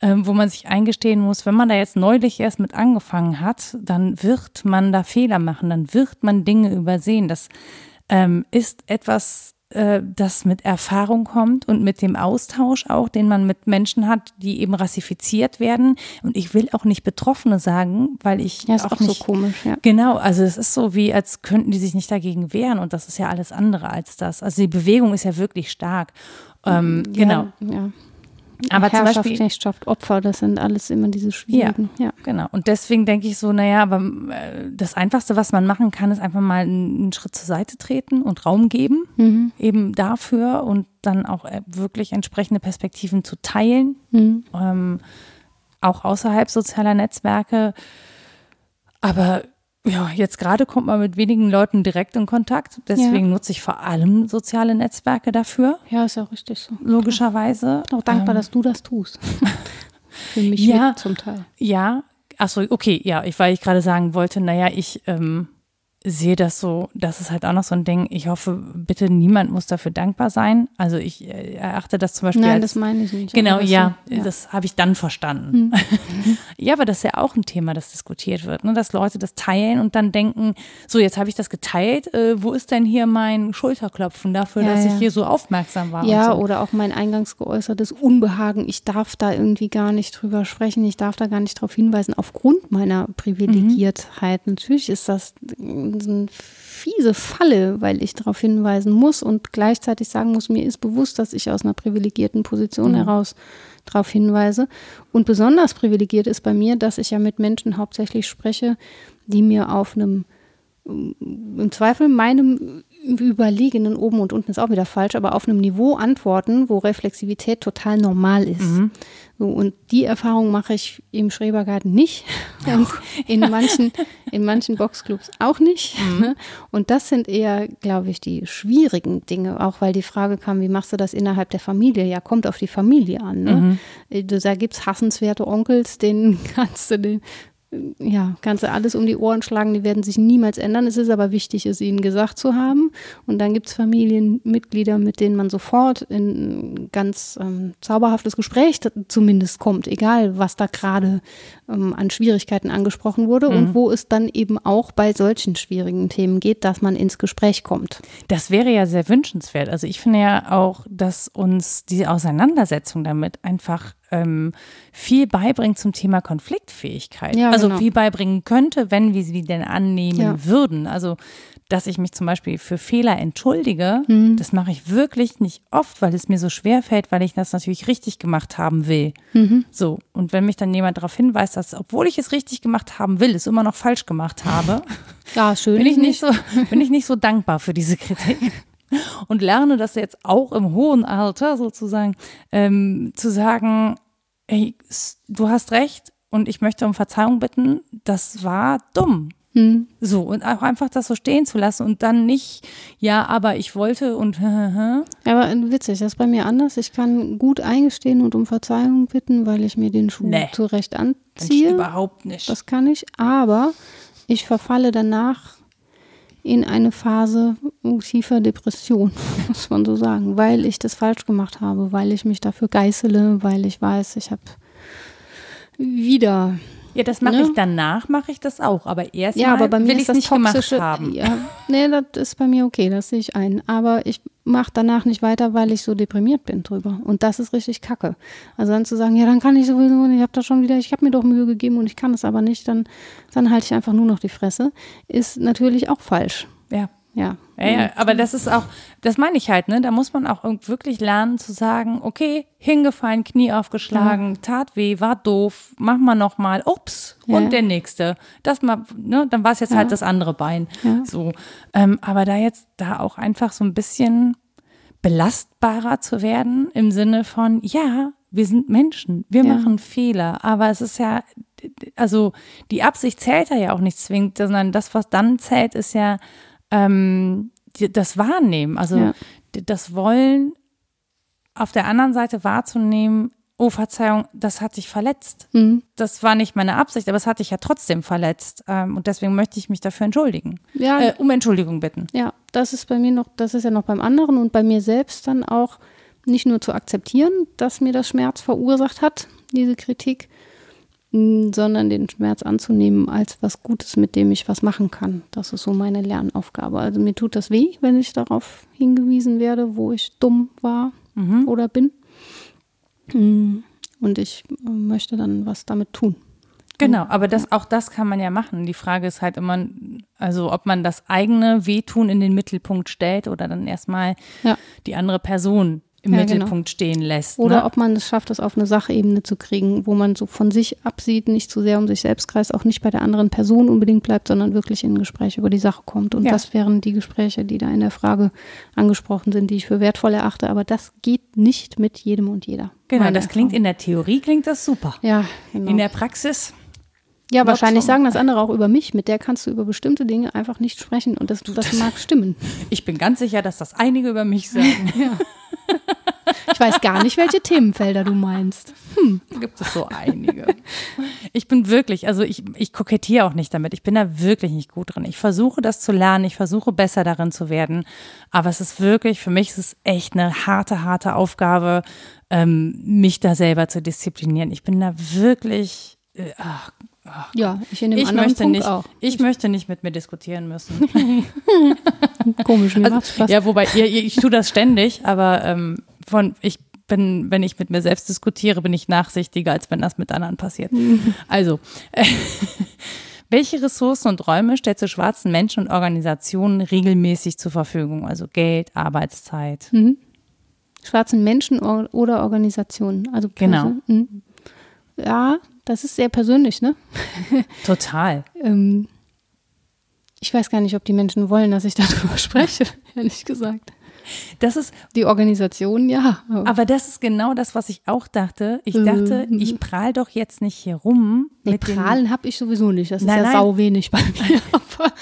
[SPEAKER 1] ähm, wo man sich eingestehen muss, wenn man da jetzt neulich erst mit angefangen hat, dann wird man da Fehler machen, dann wird man Dinge übersehen. Das ähm, ist etwas, äh, das mit Erfahrung kommt und mit dem Austausch auch, den man mit Menschen hat, die eben rassifiziert werden. Und ich will auch nicht Betroffene sagen, weil ich
[SPEAKER 2] ja, ist
[SPEAKER 1] auch,
[SPEAKER 2] auch
[SPEAKER 1] nicht,
[SPEAKER 2] so komisch. Ja.
[SPEAKER 1] Genau, also es ist so wie, als könnten die sich nicht dagegen wehren und das ist ja alles andere als das. Also die Bewegung ist ja wirklich stark. Ähm, ja, genau. Ja.
[SPEAKER 2] Aber Herrschaft, zum Beispiel, Knechtschaft, Opfer, das sind alles immer diese schwierigen.
[SPEAKER 1] Ja, ja. genau. Und deswegen denke ich so, naja, aber äh, das Einfachste, was man machen kann, ist einfach mal einen Schritt zur Seite treten und Raum geben, mhm. eben dafür und dann auch äh, wirklich entsprechende Perspektiven zu teilen, mhm. ähm, auch außerhalb sozialer Netzwerke. Aber ja, jetzt gerade kommt man mit wenigen Leuten direkt in Kontakt. Deswegen ja. nutze ich vor allem soziale Netzwerke dafür.
[SPEAKER 2] Ja, ist ja richtig so.
[SPEAKER 1] Logischerweise.
[SPEAKER 2] Auch dankbar, ähm, dass du das tust.
[SPEAKER 1] Für mich ja, zum Teil. Ja, achso, okay, ja, ich, weil ich gerade sagen wollte, naja, ich ähm, sehe das so, das ist halt auch noch so ein Ding. Ich hoffe, bitte niemand muss dafür dankbar sein. Also ich äh, erachte das zum Beispiel.
[SPEAKER 2] Nein,
[SPEAKER 1] als,
[SPEAKER 2] das meine ich nicht.
[SPEAKER 1] Genau, ja, so, ja, das habe ich dann verstanden. Hm. ja, aber das ist ja auch ein Thema, das diskutiert wird, ne? dass Leute das teilen und dann denken, so jetzt habe ich das geteilt, äh, wo ist denn hier mein Schulterklopfen dafür, ja, dass ja. ich hier so aufmerksam war?
[SPEAKER 2] Ja,
[SPEAKER 1] so.
[SPEAKER 2] oder auch mein eingangs geäußertes Unbehagen. Ich darf da irgendwie gar nicht drüber sprechen, ich darf da gar nicht darauf hinweisen, aufgrund meiner Privilegiertheit. Mhm. Natürlich ist das eine fiese Falle, weil ich darauf hinweisen muss und gleichzeitig sagen muss, mir ist bewusst, dass ich aus einer privilegierten Position mhm. heraus darauf hinweise. Und besonders privilegiert ist bei mir, dass ich ja mit Menschen hauptsächlich spreche, die mir auf einem im Zweifel meinem überlegenen oben und unten ist auch wieder falsch, aber auf einem Niveau antworten, wo Reflexivität total normal ist. Mhm. So, und die Erfahrung mache ich im Schrebergarten nicht und in manchen, in manchen Boxclubs auch nicht. Mhm. Und das sind eher, glaube ich, die schwierigen Dinge, auch weil die Frage kam, wie machst du das innerhalb der Familie? Ja, kommt auf die Familie an. Ne? Mhm. Äh, da gibt es hassenswerte Onkels, denen kannst du den ja, kannst du alles um die Ohren schlagen, die werden sich niemals ändern. Es ist aber wichtig, es ihnen gesagt zu haben. Und dann gibt es Familienmitglieder, mit denen man sofort in ein ganz ähm, zauberhaftes Gespräch zumindest kommt, egal was da gerade ähm, an Schwierigkeiten angesprochen wurde mhm. und wo es dann eben auch bei solchen schwierigen Themen geht, dass man ins Gespräch kommt.
[SPEAKER 1] Das wäre ja sehr wünschenswert. Also ich finde ja auch, dass uns die Auseinandersetzung damit einfach ähm, viel beibringt zum Thema Konfliktfähigkeit. Ja, also genau. viel beibringen könnte, wenn wir sie denn annehmen ja. würden. Also dass ich mich zum Beispiel für Fehler entschuldige, mhm. das mache ich wirklich nicht oft, weil es mir so schwer fällt, weil ich das natürlich richtig gemacht haben will. Mhm. So. Und wenn mich dann jemand darauf hinweist, dass, obwohl ich es richtig gemacht haben will, es immer noch falsch gemacht habe,
[SPEAKER 2] ja, schön
[SPEAKER 1] bin ich nicht so, bin ich nicht so dankbar für diese Kritik. Und lerne das jetzt auch im hohen Alter sozusagen ähm, zu sagen, ey, du hast recht und ich möchte um Verzeihung bitten, das war dumm. Hm. So, und auch einfach das so stehen zu lassen und dann nicht, ja, aber ich wollte und.
[SPEAKER 2] aber witzig, das ist bei mir anders. Ich kann gut eingestehen und um Verzeihung bitten, weil ich mir den Schuh nee, zurecht anziehe.
[SPEAKER 1] überhaupt nicht.
[SPEAKER 2] Das kann ich, aber ich verfalle danach in eine Phase tiefer Depression, muss man so sagen, weil ich das falsch gemacht habe, weil ich mich dafür geißele, weil ich weiß, ich habe wieder
[SPEAKER 1] ja, das mache ne? ich danach, mache ich das auch. Aber erst ja, aber bei mir will ich es nicht gemacht haben.
[SPEAKER 2] Ja, nee, das ist bei mir okay, das sehe ich ein. Aber ich mache danach nicht weiter, weil ich so deprimiert bin drüber. Und das ist richtig kacke. Also dann zu sagen, ja, dann kann ich sowieso ich habe da schon wieder, ich habe mir doch Mühe gegeben und ich kann es aber nicht, dann, dann halte ich einfach nur noch die Fresse, ist natürlich auch falsch.
[SPEAKER 1] Ja.
[SPEAKER 2] Ja.
[SPEAKER 1] Ja, ja, aber das ist auch, das meine ich halt, ne? Da muss man auch wirklich lernen zu sagen, okay, hingefallen, Knie aufgeschlagen, ja. tat weh, war doof, mach mal nochmal, ups, ja. und der nächste. Das mal, ne? Dann war es jetzt ja. halt das andere Bein. So. Ähm, aber da jetzt da auch einfach so ein bisschen belastbarer zu werden im Sinne von, ja, wir sind Menschen, wir machen Fehler, aber es ist ja, also die Absicht zählt ja auch nicht zwingend, sondern das, was dann zählt, ist ja, ähm, das Wahrnehmen, also ja. das Wollen auf der anderen Seite wahrzunehmen, oh Verzeihung, das hat dich verletzt. Mhm. Das war nicht meine Absicht, aber es hat dich ja trotzdem verletzt. Ähm, und deswegen möchte ich mich dafür entschuldigen. Ja. Äh, um Entschuldigung bitten.
[SPEAKER 2] Ja, das ist bei mir noch, das ist ja noch beim anderen und bei mir selbst dann auch nicht nur zu akzeptieren, dass mir das Schmerz verursacht hat, diese Kritik, sondern den Schmerz anzunehmen als was Gutes, mit dem ich was machen kann. Das ist so meine Lernaufgabe. Also mir tut das weh, wenn ich darauf hingewiesen werde, wo ich dumm war mhm. oder bin. Und ich möchte dann was damit tun.
[SPEAKER 1] Genau, aber das, auch das kann man ja machen. Die Frage ist halt immer, also ob man das eigene Wehtun in den Mittelpunkt stellt oder dann erstmal ja. die andere Person im ja. Mittelpunkt genau. stehen lässt.
[SPEAKER 2] Oder
[SPEAKER 1] ne?
[SPEAKER 2] ob man es schafft, das auf eine Sachebene zu kriegen, wo man so von sich absieht, nicht zu sehr um sich selbst kreist, auch nicht bei der anderen Person unbedingt bleibt, sondern wirklich in ein Gespräch über die Sache kommt. Und ja. das wären die Gespräche, die da in der Frage angesprochen sind, die ich für wertvoll erachte. Aber das geht nicht mit jedem und jeder.
[SPEAKER 1] Genau, das Erfahrung. klingt in der Theorie klingt das super.
[SPEAKER 2] Ja, genau.
[SPEAKER 1] In der Praxis
[SPEAKER 2] ja, wahrscheinlich sagen das andere auch über mich. Mit der kannst du über bestimmte Dinge einfach nicht sprechen und das, das, das mag stimmen.
[SPEAKER 1] Ich bin ganz sicher, dass das einige über mich sagen. ja.
[SPEAKER 2] Ich weiß gar nicht, welche Themenfelder du meinst.
[SPEAKER 1] Hm. Gibt es so einige. Ich bin wirklich, also ich, ich kokettiere auch nicht damit. Ich bin da wirklich nicht gut drin. Ich versuche das zu lernen. Ich versuche besser darin zu werden. Aber es ist wirklich, für mich ist es echt eine harte, harte Aufgabe, ähm, mich da selber zu disziplinieren. Ich bin da wirklich, äh, ach,
[SPEAKER 2] ja, ich in dem
[SPEAKER 1] ich
[SPEAKER 2] anderen
[SPEAKER 1] möchte
[SPEAKER 2] Punkt
[SPEAKER 1] nicht,
[SPEAKER 2] auch.
[SPEAKER 1] Ich möchte nicht mit mir diskutieren müssen.
[SPEAKER 2] Komisch, mir
[SPEAKER 1] also, Spaß. Ja, wobei, ich, ich tue das ständig, aber ähm, von, ich bin, wenn ich mit mir selbst diskutiere, bin ich nachsichtiger, als wenn das mit anderen passiert. also, äh, welche Ressourcen und Räume stellst du schwarzen Menschen und Organisationen regelmäßig zur Verfügung? Also Geld, Arbeitszeit. Mhm.
[SPEAKER 2] Schwarzen Menschen oder Organisationen. Also
[SPEAKER 1] genau.
[SPEAKER 2] Mhm. Ja, das ist sehr persönlich, ne?
[SPEAKER 1] Total.
[SPEAKER 2] ähm, ich weiß gar nicht, ob die Menschen wollen, dass ich darüber spreche, ehrlich gesagt.
[SPEAKER 1] Das ist
[SPEAKER 2] die Organisation, ja.
[SPEAKER 1] Aber das ist genau das, was ich auch dachte. Ich dachte, mhm. ich prahl doch jetzt nicht hier rum.
[SPEAKER 2] Nee, mit prahlen habe ich sowieso nicht. Das ist nein, ja nein. sau wenig bei mir.
[SPEAKER 1] aber,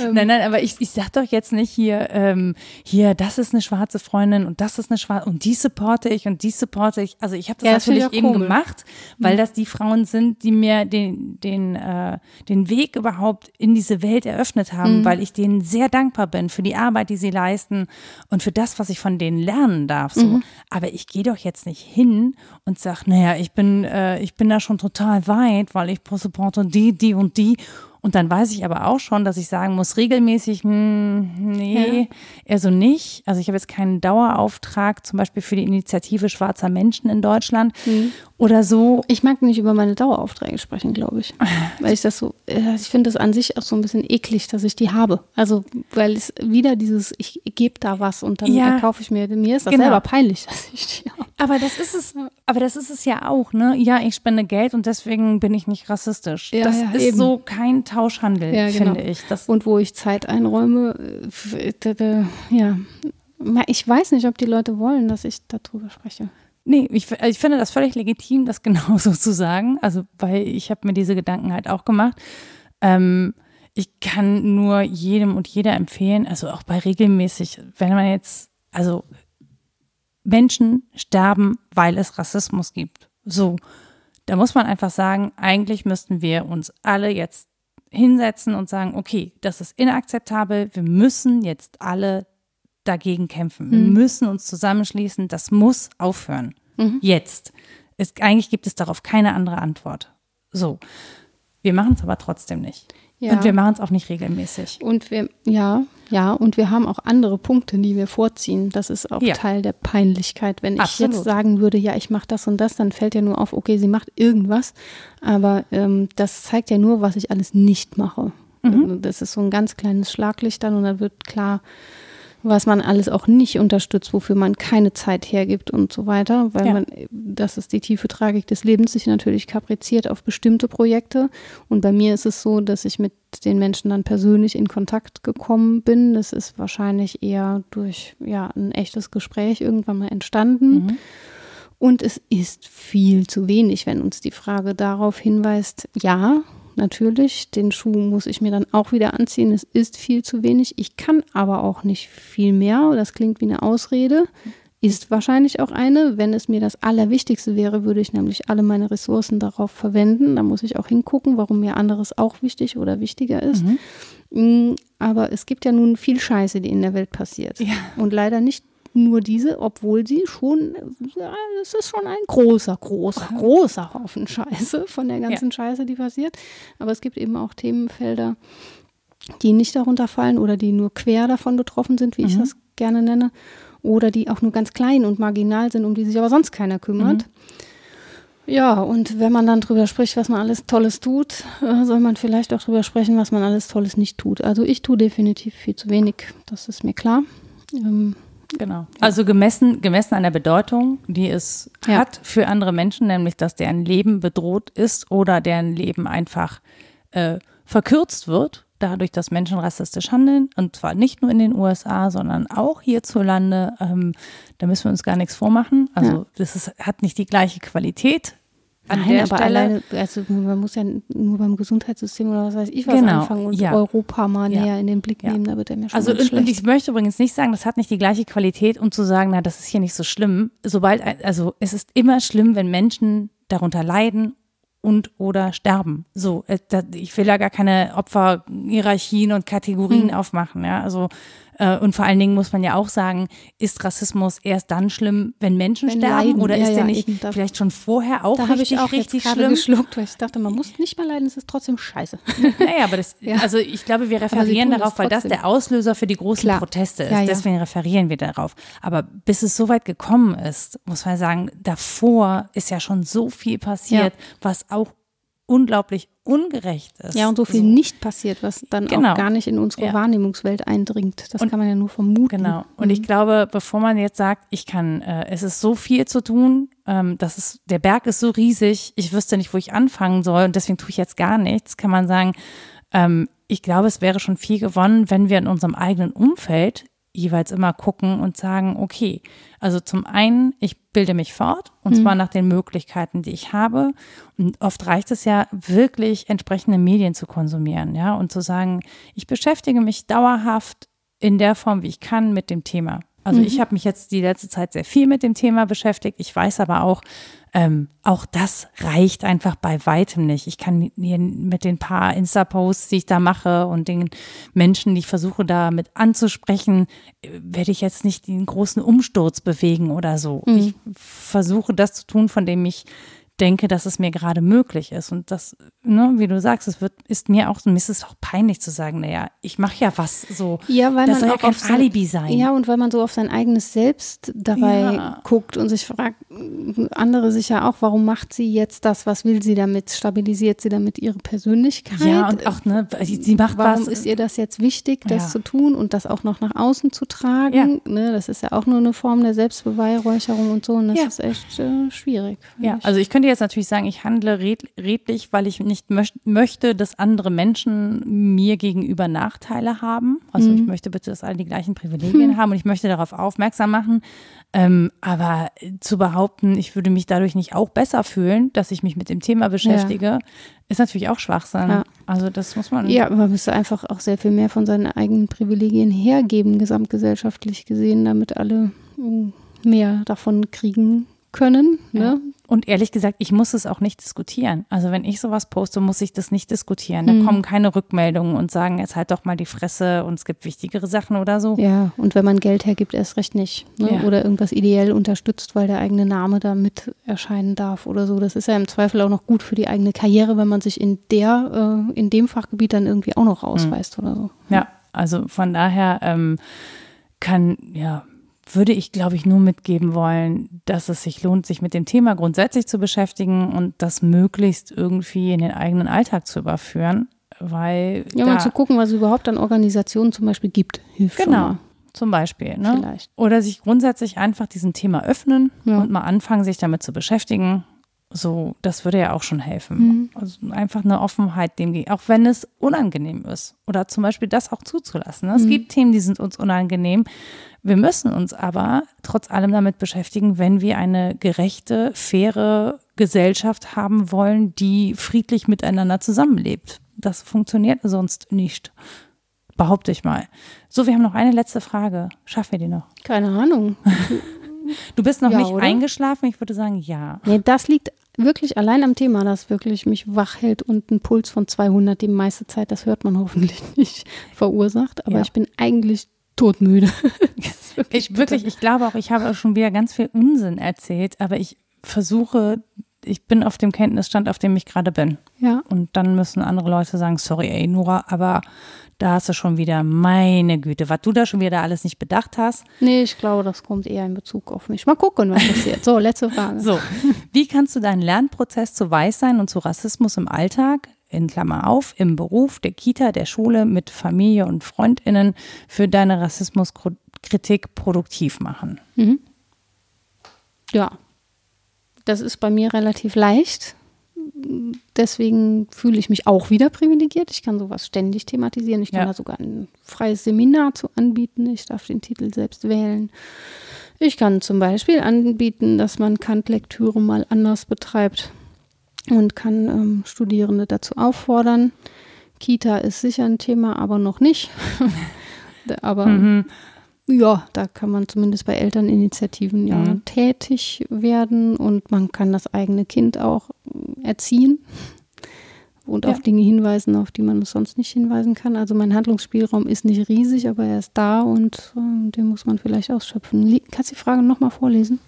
[SPEAKER 1] ähm. Nein, nein, aber ich, ich sag doch jetzt nicht hier, ähm, hier, das ist eine schwarze Freundin und das ist eine schwarze und die supporte ich und die supporte ich. Also ich habe das ja, natürlich das eben komisch. gemacht, weil mhm. das die Frauen sind, die mir den, den, äh, den Weg überhaupt in diese Welt eröffnet haben, mhm. weil ich denen sehr dankbar bin für die Arbeit, die sie leisten. Und und für das, was ich von denen lernen darf. So. Mhm. Aber ich gehe doch jetzt nicht hin und sage, naja, ich bin, äh, ich bin da schon total weit, weil ich supporte die, die und die. Und dann weiß ich aber auch schon, dass ich sagen muss, regelmäßig, hm, nee, ja. eher so nicht. Also ich habe jetzt keinen Dauerauftrag, zum Beispiel für die Initiative Schwarzer Menschen in Deutschland mhm. Oder so.
[SPEAKER 2] Ich mag nicht über meine Daueraufträge sprechen, glaube ich. Weil ich das so, äh, ich finde das an sich auch so ein bisschen eklig, dass ich die habe. Also, weil es wieder dieses, ich gebe da was und dann ja. kaufe ich mir, mir ist das genau. selber peinlich, dass ich die habe.
[SPEAKER 1] Aber das ist es, aber das ist es ja auch, ne? Ja, ich spende Geld und deswegen bin ich nicht rassistisch. Ja, das ja, ist eben. so kein Tauschhandel, ja, genau. finde ich.
[SPEAKER 2] Das und wo ich Zeit einräume, äh, ja, ich weiß nicht, ob die Leute wollen, dass ich darüber spreche.
[SPEAKER 1] Nee, ich, also ich finde das völlig legitim, das genauso zu sagen. Also, weil ich habe mir diese Gedanken halt auch gemacht. Ähm, ich kann nur jedem und jeder empfehlen, also auch bei regelmäßig, wenn man jetzt, also Menschen sterben, weil es Rassismus gibt. So, da muss man einfach sagen, eigentlich müssten wir uns alle jetzt hinsetzen und sagen, okay, das ist inakzeptabel, wir müssen jetzt alle dagegen kämpfen. Wir mhm. müssen uns zusammenschließen, das muss aufhören. Mhm. Jetzt. Es, eigentlich gibt es darauf keine andere Antwort. So. Wir machen es aber trotzdem nicht. Ja. Und wir machen es auch nicht regelmäßig.
[SPEAKER 2] Und wir, ja, ja, und wir haben auch andere Punkte, die wir vorziehen. Das ist auch ja. Teil der Peinlichkeit. Wenn Absolut. ich jetzt sagen würde, ja, ich mache das und das, dann fällt ja nur auf, okay, sie macht irgendwas. Aber ähm, das zeigt ja nur, was ich alles nicht mache. Mhm. Das ist so ein ganz kleines Schlaglicht dann und dann wird klar, was man alles auch nicht unterstützt, wofür man keine Zeit hergibt und so weiter, weil ja. man, das ist die tiefe Tragik des Lebens, sich natürlich kapriziert auf bestimmte Projekte. Und bei mir ist es so, dass ich mit den Menschen dann persönlich in Kontakt gekommen bin. Das ist wahrscheinlich eher durch ja, ein echtes Gespräch irgendwann mal entstanden. Mhm. Und es ist viel zu wenig, wenn uns die Frage darauf hinweist, ja, natürlich, den Schuh muss ich mir dann auch wieder anziehen. Es ist viel zu wenig. Ich kann aber auch nicht viel mehr. Das klingt wie eine Ausrede. Ist wahrscheinlich auch eine. Wenn es mir das Allerwichtigste wäre, würde ich nämlich alle meine Ressourcen darauf verwenden. Da muss ich auch hingucken, warum mir anderes auch wichtig oder wichtiger ist. Mhm. Mm, aber es gibt ja nun viel Scheiße, die in der Welt passiert. Ja. Und leider nicht nur diese, obwohl sie schon, ja, es ist schon ein großer, großer, großer Haufen Scheiße von der ganzen ja. Scheiße, die passiert. Aber es gibt eben auch Themenfelder, die nicht darunter fallen oder die nur quer davon betroffen sind, wie mhm. ich das gerne nenne, oder die auch nur ganz klein und marginal sind, um die sich aber sonst keiner kümmert. Mhm. Ja, und wenn man dann drüber spricht, was man alles Tolles tut, äh, soll man vielleicht auch drüber sprechen, was man alles Tolles nicht tut. Also ich tue definitiv viel zu wenig, das ist mir klar. Ähm,
[SPEAKER 1] Genau. Also gemessen, gemessen an der Bedeutung, die es ja. hat für andere Menschen, nämlich dass deren Leben bedroht ist oder deren Leben einfach äh, verkürzt wird, dadurch, dass Menschen rassistisch handeln. Und zwar nicht nur in den USA, sondern auch hierzulande. Ähm, da müssen wir uns gar nichts vormachen. Also ja. das ist, hat nicht die gleiche Qualität
[SPEAKER 2] an Nein, aber Stelle, alleine, also man muss ja nur beim Gesundheitssystem oder was weiß ich was genau, anfangen und ja. Europa mal ja. näher in den Blick ja. nehmen, da wird er mir schon
[SPEAKER 1] Also und, und, ich möchte übrigens nicht sagen, das hat nicht die gleiche Qualität, um zu sagen, na, das ist hier nicht so schlimm. Sobald, also es ist immer schlimm, wenn Menschen darunter leiden und oder sterben. So, äh, ich will ja gar keine Opferhierarchien und Kategorien hm. aufmachen, ja. Also und vor allen Dingen muss man ja auch sagen, ist Rassismus erst dann schlimm, wenn Menschen wenn sterben leiden. oder ja, ist ja, der nicht vielleicht schon vorher auch da richtig, ich auch richtig schlimm?
[SPEAKER 2] geschluckt, weil ich dachte, man muss nicht mal leiden, es ist trotzdem scheiße.
[SPEAKER 1] Naja, aber das, ja. also ich glaube, wir referieren darauf, weil das der Auslöser für die großen Klar. Proteste ist. Deswegen referieren wir darauf. Aber bis es so weit gekommen ist, muss man sagen, davor ist ja schon so viel passiert, was auch unglaublich ungerecht ist.
[SPEAKER 2] Ja, und so viel so. nicht passiert, was dann genau. auch gar nicht in unsere ja. Wahrnehmungswelt eindringt. Das und, kann man ja nur vermuten.
[SPEAKER 1] Genau. Und mhm. ich glaube, bevor man jetzt sagt, ich kann, äh, es ist so viel zu tun, ähm, das ist, der Berg ist so riesig, ich wüsste nicht, wo ich anfangen soll und deswegen tue ich jetzt gar nichts, kann man sagen, ähm, ich glaube, es wäre schon viel gewonnen, wenn wir in unserem eigenen Umfeld jeweils immer gucken und sagen, okay, also zum einen, ich bilde mich fort und mhm. zwar nach den Möglichkeiten, die ich habe. Und oft reicht es ja wirklich, entsprechende Medien zu konsumieren, ja, und zu sagen, ich beschäftige mich dauerhaft in der Form, wie ich kann, mit dem Thema. Also mhm. ich habe mich jetzt die letzte Zeit sehr viel mit dem Thema beschäftigt. Ich weiß aber auch, ähm, auch das reicht einfach bei weitem nicht. Ich kann hier mit den paar Insta-Posts, die ich da mache und den Menschen, die ich versuche damit anzusprechen, werde ich jetzt nicht den großen Umsturz bewegen oder so. Mhm. Ich versuche das zu tun, von dem ich denke, dass es mir gerade möglich ist. Und das, ne, wie du sagst, es wird, ist mir auch, mir ist es auch peinlich zu sagen, naja, ich mache ja was so.
[SPEAKER 2] Ja, weil
[SPEAKER 1] das
[SPEAKER 2] man
[SPEAKER 1] soll auch ja kein Alibi sein.
[SPEAKER 2] Ja, und weil man so auf sein eigenes Selbst dabei ja. guckt und sich fragt, andere sich ja auch, warum macht sie jetzt das, was will sie damit? Stabilisiert sie damit ihre Persönlichkeit?
[SPEAKER 1] Ja, und auch, ne, sie macht
[SPEAKER 2] warum
[SPEAKER 1] was.
[SPEAKER 2] Warum ist ihr das jetzt wichtig, das ja. zu tun und das auch noch nach außen zu tragen? Ne, das ist ja auch nur eine Form der Selbstbeweihräucherung und so und das ist echt äh, schwierig.
[SPEAKER 1] Ja, ich. also ich könnte könnte jetzt natürlich sagen, ich handle redlich, weil ich nicht möcht möchte, dass andere Menschen mir gegenüber Nachteile haben. Also mhm. ich möchte bitte, dass alle die gleichen Privilegien mhm. haben und ich möchte darauf aufmerksam machen. Ähm, aber zu behaupten, ich würde mich dadurch nicht auch besser fühlen, dass ich mich mit dem Thema beschäftige, ja. ist natürlich auch Schwachsinn. Ja. Also das muss man.
[SPEAKER 2] Ja, man müsste einfach auch sehr viel mehr von seinen eigenen Privilegien hergeben, gesamtgesellschaftlich gesehen, damit alle mm, mehr davon kriegen können. Ne? Ja.
[SPEAKER 1] Und ehrlich gesagt, ich muss es auch nicht diskutieren. Also wenn ich sowas poste, muss ich das nicht diskutieren. Da mhm. kommen keine Rückmeldungen und sagen, jetzt halt doch mal die Fresse und es gibt wichtigere Sachen oder so.
[SPEAKER 2] Ja, und wenn man Geld hergibt, erst recht nicht. Ne? Ja. Oder irgendwas ideell unterstützt, weil der eigene Name da mit erscheinen darf oder so. Das ist ja im Zweifel auch noch gut für die eigene Karriere, wenn man sich in der, äh, in dem Fachgebiet dann irgendwie auch noch ausweist mhm. oder so.
[SPEAKER 1] Ja, also von daher ähm, kann, ja, würde ich, glaube ich, nur mitgeben wollen, dass es sich lohnt, sich mit dem Thema grundsätzlich zu beschäftigen und das möglichst irgendwie in den eigenen Alltag zu überführen. weil.
[SPEAKER 2] Ja, mal zu gucken, was es überhaupt an Organisationen zum Beispiel gibt, hilft
[SPEAKER 1] Genau.
[SPEAKER 2] schon mal.
[SPEAKER 1] Zum Beispiel. Ne?
[SPEAKER 2] Vielleicht.
[SPEAKER 1] Oder sich grundsätzlich einfach diesem Thema öffnen
[SPEAKER 2] Ja.
[SPEAKER 1] und mal anfangen, sich damit zu beschäftigen. So, das würde ja auch schon helfen.
[SPEAKER 2] Mhm.
[SPEAKER 1] Also einfach eine Offenheit dem, auch wenn es unangenehm ist. Oder zum Beispiel das auch zuzulassen. Es
[SPEAKER 2] Mhm.
[SPEAKER 1] gibt Themen, die sind uns unangenehm. Wir müssen uns aber trotz allem damit beschäftigen, wenn wir eine gerechte, faire Gesellschaft haben wollen, die friedlich miteinander zusammenlebt. Das funktioniert sonst nicht. Behaupte ich mal. So, wir haben noch eine letzte Frage. Schaffen wir die noch?
[SPEAKER 2] Keine Ahnung.
[SPEAKER 1] Du bist noch
[SPEAKER 2] Ja,
[SPEAKER 1] nicht
[SPEAKER 2] oder?
[SPEAKER 1] eingeschlafen. Ich würde sagen, ja.
[SPEAKER 2] Nee, das liegt wirklich allein am Thema, das wirklich mich wach hält und einen Puls von 200 die meiste Zeit, das hört man hoffentlich nicht, verursacht. Aber
[SPEAKER 1] Ja.
[SPEAKER 2] ich bin eigentlich todmüde. Wirklich
[SPEAKER 1] Ich wirklich, ich glaube auch, ich habe schon wieder ganz viel Unsinn erzählt, aber ich versuche, ich bin auf dem Kenntnisstand, auf dem ich gerade bin.
[SPEAKER 2] Ja,
[SPEAKER 1] Und dann müssen andere Leute sagen, sorry, ey, Nora, aber da hast du schon wieder, meine Güte, was du da schon wieder alles nicht bedacht hast.
[SPEAKER 2] nee, ich glaube, das kommt eher in Bezug auf mich. Mal gucken, was passiert. So, letzte Frage.
[SPEAKER 1] So, wie kannst du deinen Lernprozess zu Weißsein und zu Rassismus im Alltag, in Klammer auf, im Beruf, der Kita, der Schule, mit Familie und FreundInnen für deine Rassismuskritik produktiv machen?
[SPEAKER 2] Mhm. Ja, das ist bei mir relativ leicht. Deswegen fühle ich mich auch wieder privilegiert. Ich kann sowas ständig thematisieren. Ich kann
[SPEAKER 1] Ja.
[SPEAKER 2] da sogar ein freies Seminar zu anbieten. Ich darf den Titel selbst wählen. Ich kann zum Beispiel anbieten, dass man Kant-Lektüre mal anders betreibt und kann ähm, Studierende dazu auffordern. Kita ist sicher ein Thema, aber noch nicht. aber
[SPEAKER 1] Mhm.
[SPEAKER 2] Ja, da kann man zumindest bei Elterninitiativen ja
[SPEAKER 1] Mhm.
[SPEAKER 2] tätig werden und man kann das eigene Kind auch äh, erziehen und
[SPEAKER 1] Ja.
[SPEAKER 2] auf Dinge hinweisen, auf die man sonst nicht hinweisen kann. Also mein Handlungsspielraum ist nicht riesig, aber er ist da und äh, den muss man vielleicht ausschöpfen. Kannst du die Frage nochmal vorlesen?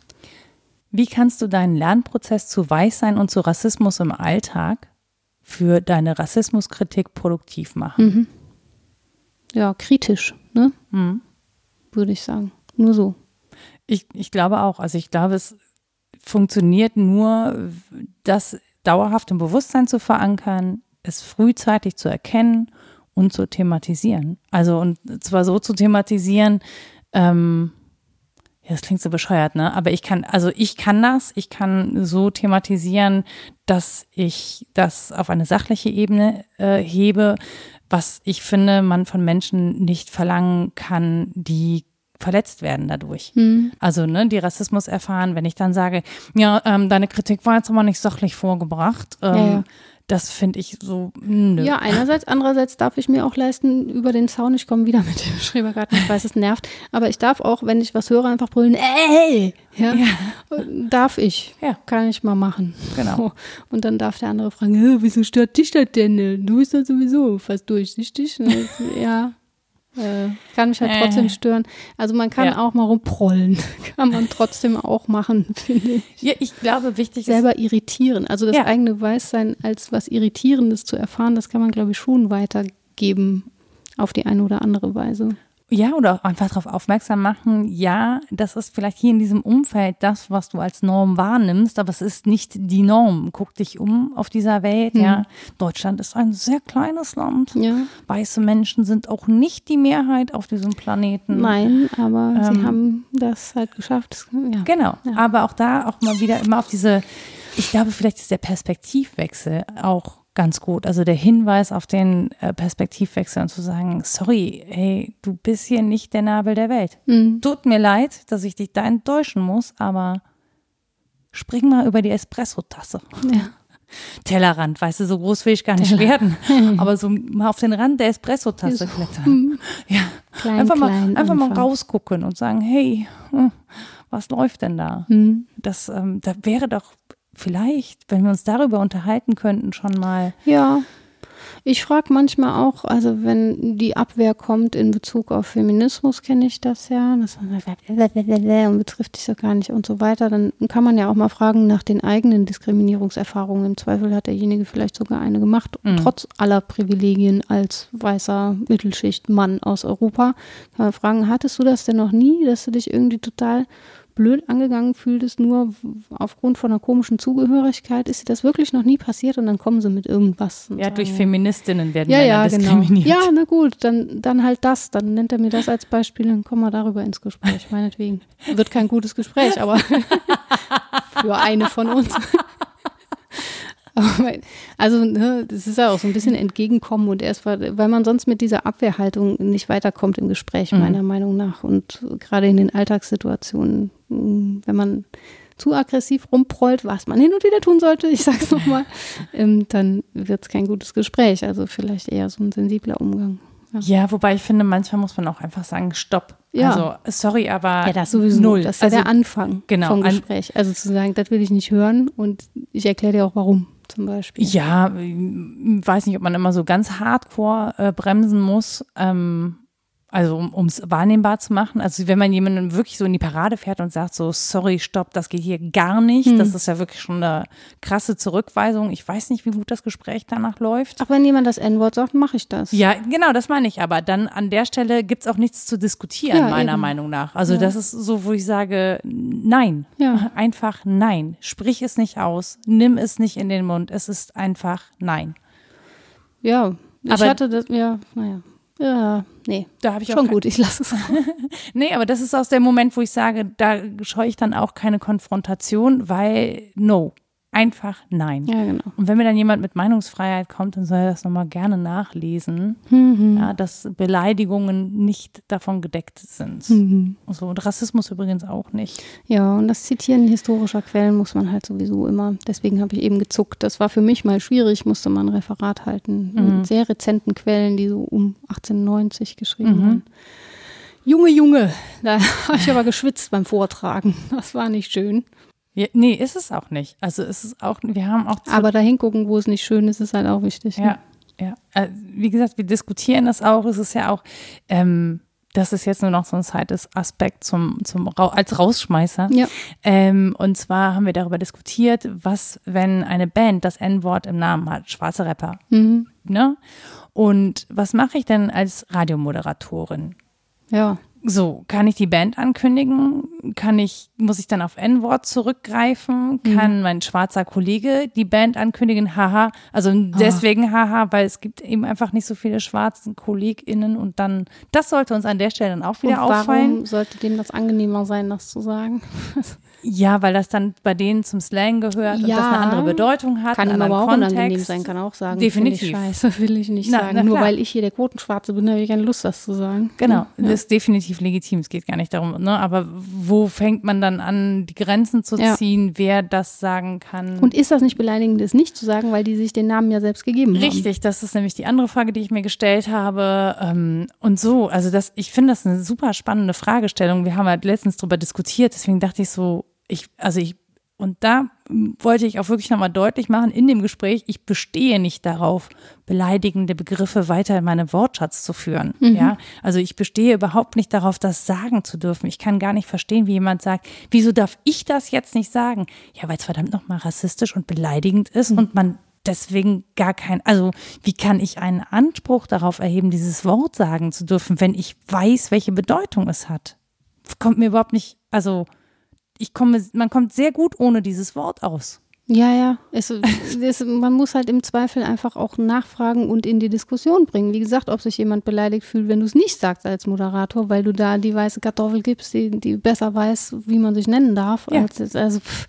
[SPEAKER 1] Wie kannst du deinen Lernprozess zu Weißsein und zu Rassismus im Alltag für deine Rassismuskritik produktiv machen?
[SPEAKER 2] Mhm. Ja, kritisch, ne?
[SPEAKER 1] Mhm.
[SPEAKER 2] Würde ich sagen. Nur so.
[SPEAKER 1] Ich, ich glaube auch. Also ich glaube, es funktioniert nur, das dauerhaft im Bewusstsein zu verankern, es frühzeitig zu erkennen und zu thematisieren. Also und zwar so zu thematisieren, ähm, ja, das klingt so bescheuert, ne? Aber ich kann, also ich kann das, ich kann so thematisieren, dass ich das auf eine sachliche Ebene äh, hebe, was ich finde, man von Menschen nicht verlangen kann, die verletzt werden dadurch.
[SPEAKER 2] Mhm.
[SPEAKER 1] Also, ne, die Rassismus erfahren, wenn ich dann sage, ja, ähm, deine Kritik war jetzt aber nicht sachlich vorgebracht. Ähm,
[SPEAKER 2] Ja, ja.
[SPEAKER 1] Das finde ich so, nö.
[SPEAKER 2] Ja, einerseits, andererseits darf ich mir auch leisten, über den Zaun, ich komme wieder mit dem Schrebergarten, ich weiß, es nervt, aber ich darf auch, wenn ich was höre, einfach brüllen, ey, ja, darf ich,
[SPEAKER 1] Ja.
[SPEAKER 2] kann ich mal machen.
[SPEAKER 1] Genau.
[SPEAKER 2] So. Und dann darf der andere fragen, "Hä, wieso stört dich das denn? Du bist ja sowieso fast durchsichtig. Ja, äh, kann mich halt
[SPEAKER 1] Äh.
[SPEAKER 2] trotzdem stören. Also man kann
[SPEAKER 1] Ja.
[SPEAKER 2] auch mal rumprollen, kann man trotzdem auch machen, finde ich
[SPEAKER 1] Ja, ich glaube, wichtig ist,
[SPEAKER 2] selber irritieren. Also das
[SPEAKER 1] Ja.
[SPEAKER 2] eigene Weißsein als was Irritierendes zu erfahren, das kann man, glaube ich, schon weitergeben auf die eine oder andere Weise.
[SPEAKER 1] Ja, oder auch einfach darauf aufmerksam machen, ja, das ist vielleicht hier in diesem Umfeld das, was du als Norm wahrnimmst, aber es ist nicht die Norm. Guck dich um auf dieser Welt,
[SPEAKER 2] Mhm.
[SPEAKER 1] ja. Deutschland ist ein sehr kleines Land.
[SPEAKER 2] Ja,
[SPEAKER 1] Weiße Menschen sind auch nicht die Mehrheit auf diesem Planeten.
[SPEAKER 2] nein, aber sie
[SPEAKER 1] Ähm.
[SPEAKER 2] haben das halt geschafft. Ja.
[SPEAKER 1] Genau,
[SPEAKER 2] Ja.
[SPEAKER 1] aber auch da auch mal wieder immer auf diese, ich glaube, vielleicht ist der Perspektivwechsel auch ganz gut. Also der Hinweis auf den äh, Perspektivwechsel und zu sagen, sorry, hey, du bist hier nicht der Nabel der Welt.
[SPEAKER 2] Mhm.
[SPEAKER 1] Tut mir leid, dass ich dich da enttäuschen muss, aber spring mal über die Espresso-Tasse.
[SPEAKER 2] Ja.
[SPEAKER 1] Tellerrand, weißt du, so groß will ich gar nicht werden. Aber so mal auf den Rand der Espresso-Tasse
[SPEAKER 2] So.
[SPEAKER 1] klettern. Ja,
[SPEAKER 2] Klein,
[SPEAKER 1] einfach mal, einfach mal rausgucken und sagen, hey, hm, was läuft denn da?
[SPEAKER 2] Mhm.
[SPEAKER 1] Das, ähm, da wäre doch vielleicht, wenn wir uns darüber unterhalten könnten, schon mal.
[SPEAKER 2] Ja. Ich frage manchmal auch, also wenn die Abwehr kommt in Bezug auf Feminismus, kenne ich das ja, das und betrifft dich so gar nicht und so weiter, dann kann man ja auch mal fragen nach den eigenen Diskriminierungserfahrungen. Im Zweifel hat derjenige vielleicht sogar eine gemacht,
[SPEAKER 1] Mhm.
[SPEAKER 2] trotz aller Privilegien als weißer Mittelschichtmann aus Europa. Kann man fragen, hattest du das denn noch nie, dass du dich irgendwie total blöd angegangen fühltest, nur aufgrund von einer komischen Zugehörigkeit, ist dir das wirklich noch nie passiert und dann kommen sie mit irgendwas.
[SPEAKER 1] Ja, durch Feministinnen werden
[SPEAKER 2] ja,
[SPEAKER 1] Männer
[SPEAKER 2] ja, genau.
[SPEAKER 1] diskriminiert.
[SPEAKER 2] Ja, na gut, dann, dann halt das, dann nennt er mir das als Beispiel, dann kommen wir darüber ins Gespräch, meinetwegen. Wird kein gutes Gespräch, aber für eine von uns. Also, ne, das ist ja auch so ein bisschen entgegenkommen und erst, weil man sonst mit dieser Abwehrhaltung nicht weiterkommt im Gespräch, mhm. meiner Meinung nach. Und gerade in den Alltagssituationen, hm, wenn man zu aggressiv rumprollt, was man hin und wieder tun sollte, ich sag's nochmal, ähm, dann wird es kein gutes Gespräch. Also vielleicht eher so ein sensibler Umgang.
[SPEAKER 1] Ja. ja. wobei ich finde, manchmal muss man auch einfach sagen, stopp. Ja. Also, sorry, aber
[SPEAKER 2] ja, das sowieso null. Das ist also, der Anfang
[SPEAKER 1] genau,
[SPEAKER 2] vom Gespräch. Also zu sagen, das will ich nicht hören und ich erkläre dir auch warum zum Beispiel.
[SPEAKER 1] Ja, weiß nicht, ob man immer so ganz hardcore äh, bremsen muss. Ähm, also um es wahrnehmbar zu machen. Also wenn man jemanden wirklich so in die Parade fährt und sagt so, sorry, stopp, das geht hier gar nicht. Hm. Das ist ja wirklich schon eine krasse Zurückweisung. Ich weiß nicht, wie gut das Gespräch danach läuft.
[SPEAKER 2] Ach, wenn jemand das N-Wort sagt, mache ich das.
[SPEAKER 1] Ja, genau, das meine ich. Aber dann an der Stelle gibt es auch nichts zu diskutieren, ja, meiner eben. Meinung nach. Also ja. das ist so, wo ich sage, nein. Ja. Einfach nein. Sprich es nicht aus. Nimm es nicht in den Mund. Es ist einfach nein.
[SPEAKER 2] Ja, ich aber, hatte das, ja, naja. Ja, nee.
[SPEAKER 1] Da habe ich
[SPEAKER 2] schon gut, ich lasse es.
[SPEAKER 1] nee, aber das ist aus dem Moment, wo ich sage, da scheue ich dann auch keine Konfrontation, weil no einfach nein.
[SPEAKER 2] Ja, genau.
[SPEAKER 1] Und wenn mir dann jemand mit Meinungsfreiheit kommt, dann soll er das nochmal gerne nachlesen, mhm. ja, dass Beleidigungen nicht davon gedeckt sind. Mhm. So, und Rassismus übrigens auch nicht.
[SPEAKER 2] Ja, und das Zitieren historischer Quellen muss man halt sowieso immer. Deswegen habe ich eben gezuckt. Das war für mich mal schwierig, musste man ein Referat halten mhm. mit sehr rezenten Quellen, die so um 1890 geschrieben mhm. waren. Junge, Junge, da habe ich aber geschwitzt beim Vortragen. Das war nicht schön.
[SPEAKER 1] Ja, nee, ist es auch nicht. Also ist es auch, wir haben auch.
[SPEAKER 2] Aber da hingucken, wo es nicht schön ist, ist halt auch wichtig.
[SPEAKER 1] Ja, ne? ja. Also, wie gesagt, wir diskutieren das auch. Es ist ja auch, ähm, das ist jetzt nur noch so ein zweites Aspekt zum, zum als Rausschmeißer.
[SPEAKER 2] Ja.
[SPEAKER 1] Ähm, und zwar haben wir darüber diskutiert, was, wenn eine Band das N-Wort im Namen hat, schwarze Rapper. Mhm. Ne? Und was mache ich denn als Radiomoderatorin?
[SPEAKER 2] Ja.
[SPEAKER 1] So, kann ich die Band ankündigen? Kann ich, muss ich dann auf N-Wort zurückgreifen? Kann mhm. mein schwarzer Kollege die Band ankündigen? Haha. Also ah. deswegen haha, weil es gibt eben einfach nicht so viele schwarzen KollegInnen und dann, das sollte uns an der Stelle dann auch wieder und warum auffallen. Warum
[SPEAKER 2] sollte dem das angenehmer sein, das zu sagen?
[SPEAKER 1] Ja, weil das dann bei denen zum Slang gehört ja, und das eine andere Bedeutung hat.
[SPEAKER 2] Kann ihm aber auch Kontext. unangenehm sein, kann auch sagen.
[SPEAKER 1] Definitiv.
[SPEAKER 2] Scheiße, will ich nicht na, sagen. Na, Nur weil ich hier der Quotenschwarze bin, habe ich keine Lust, das zu sagen.
[SPEAKER 1] Genau, ja. das ist definitiv legitim. Es geht gar nicht darum, ne? aber wo fängt man dann an, die Grenzen zu ziehen, ja. wer das sagen kann?
[SPEAKER 2] Und ist das nicht beleidigend, das nicht zu sagen, weil die sich den Namen ja selbst gegeben
[SPEAKER 1] haben? Richtig, das ist nämlich die andere Frage, die ich mir gestellt habe. Ähm, und so, also das, ich finde das eine super spannende Fragestellung. Wir haben halt letztens darüber diskutiert, deswegen dachte ich so, ich, also ich, und da wollte ich auch wirklich nochmal deutlich machen in dem Gespräch, ich bestehe nicht darauf, beleidigende Begriffe weiter in meinen Wortschatz zu führen. Mhm. Ja, also ich bestehe überhaupt nicht darauf, das sagen zu dürfen. Ich kann gar nicht verstehen, wie jemand sagt, wieso darf ich das jetzt nicht sagen? Ja, weil es verdammt nochmal rassistisch und beleidigend ist mhm. und man deswegen gar kein, also wie kann ich einen Anspruch darauf erheben, dieses Wort sagen zu dürfen, wenn ich weiß, welche Bedeutung es hat? kommt mir überhaupt nicht, also ich komme, man kommt sehr gut ohne dieses Wort aus.
[SPEAKER 2] Ja, ja. Es, es, man muss halt im Zweifel einfach auch nachfragen und in die Diskussion bringen. Wie gesagt, ob sich jemand beleidigt fühlt, wenn du es nicht sagst als Moderator, weil du da die weiße Kartoffel gibst, die, die besser weiß, wie man sich nennen darf. Ja. Als, also, pff,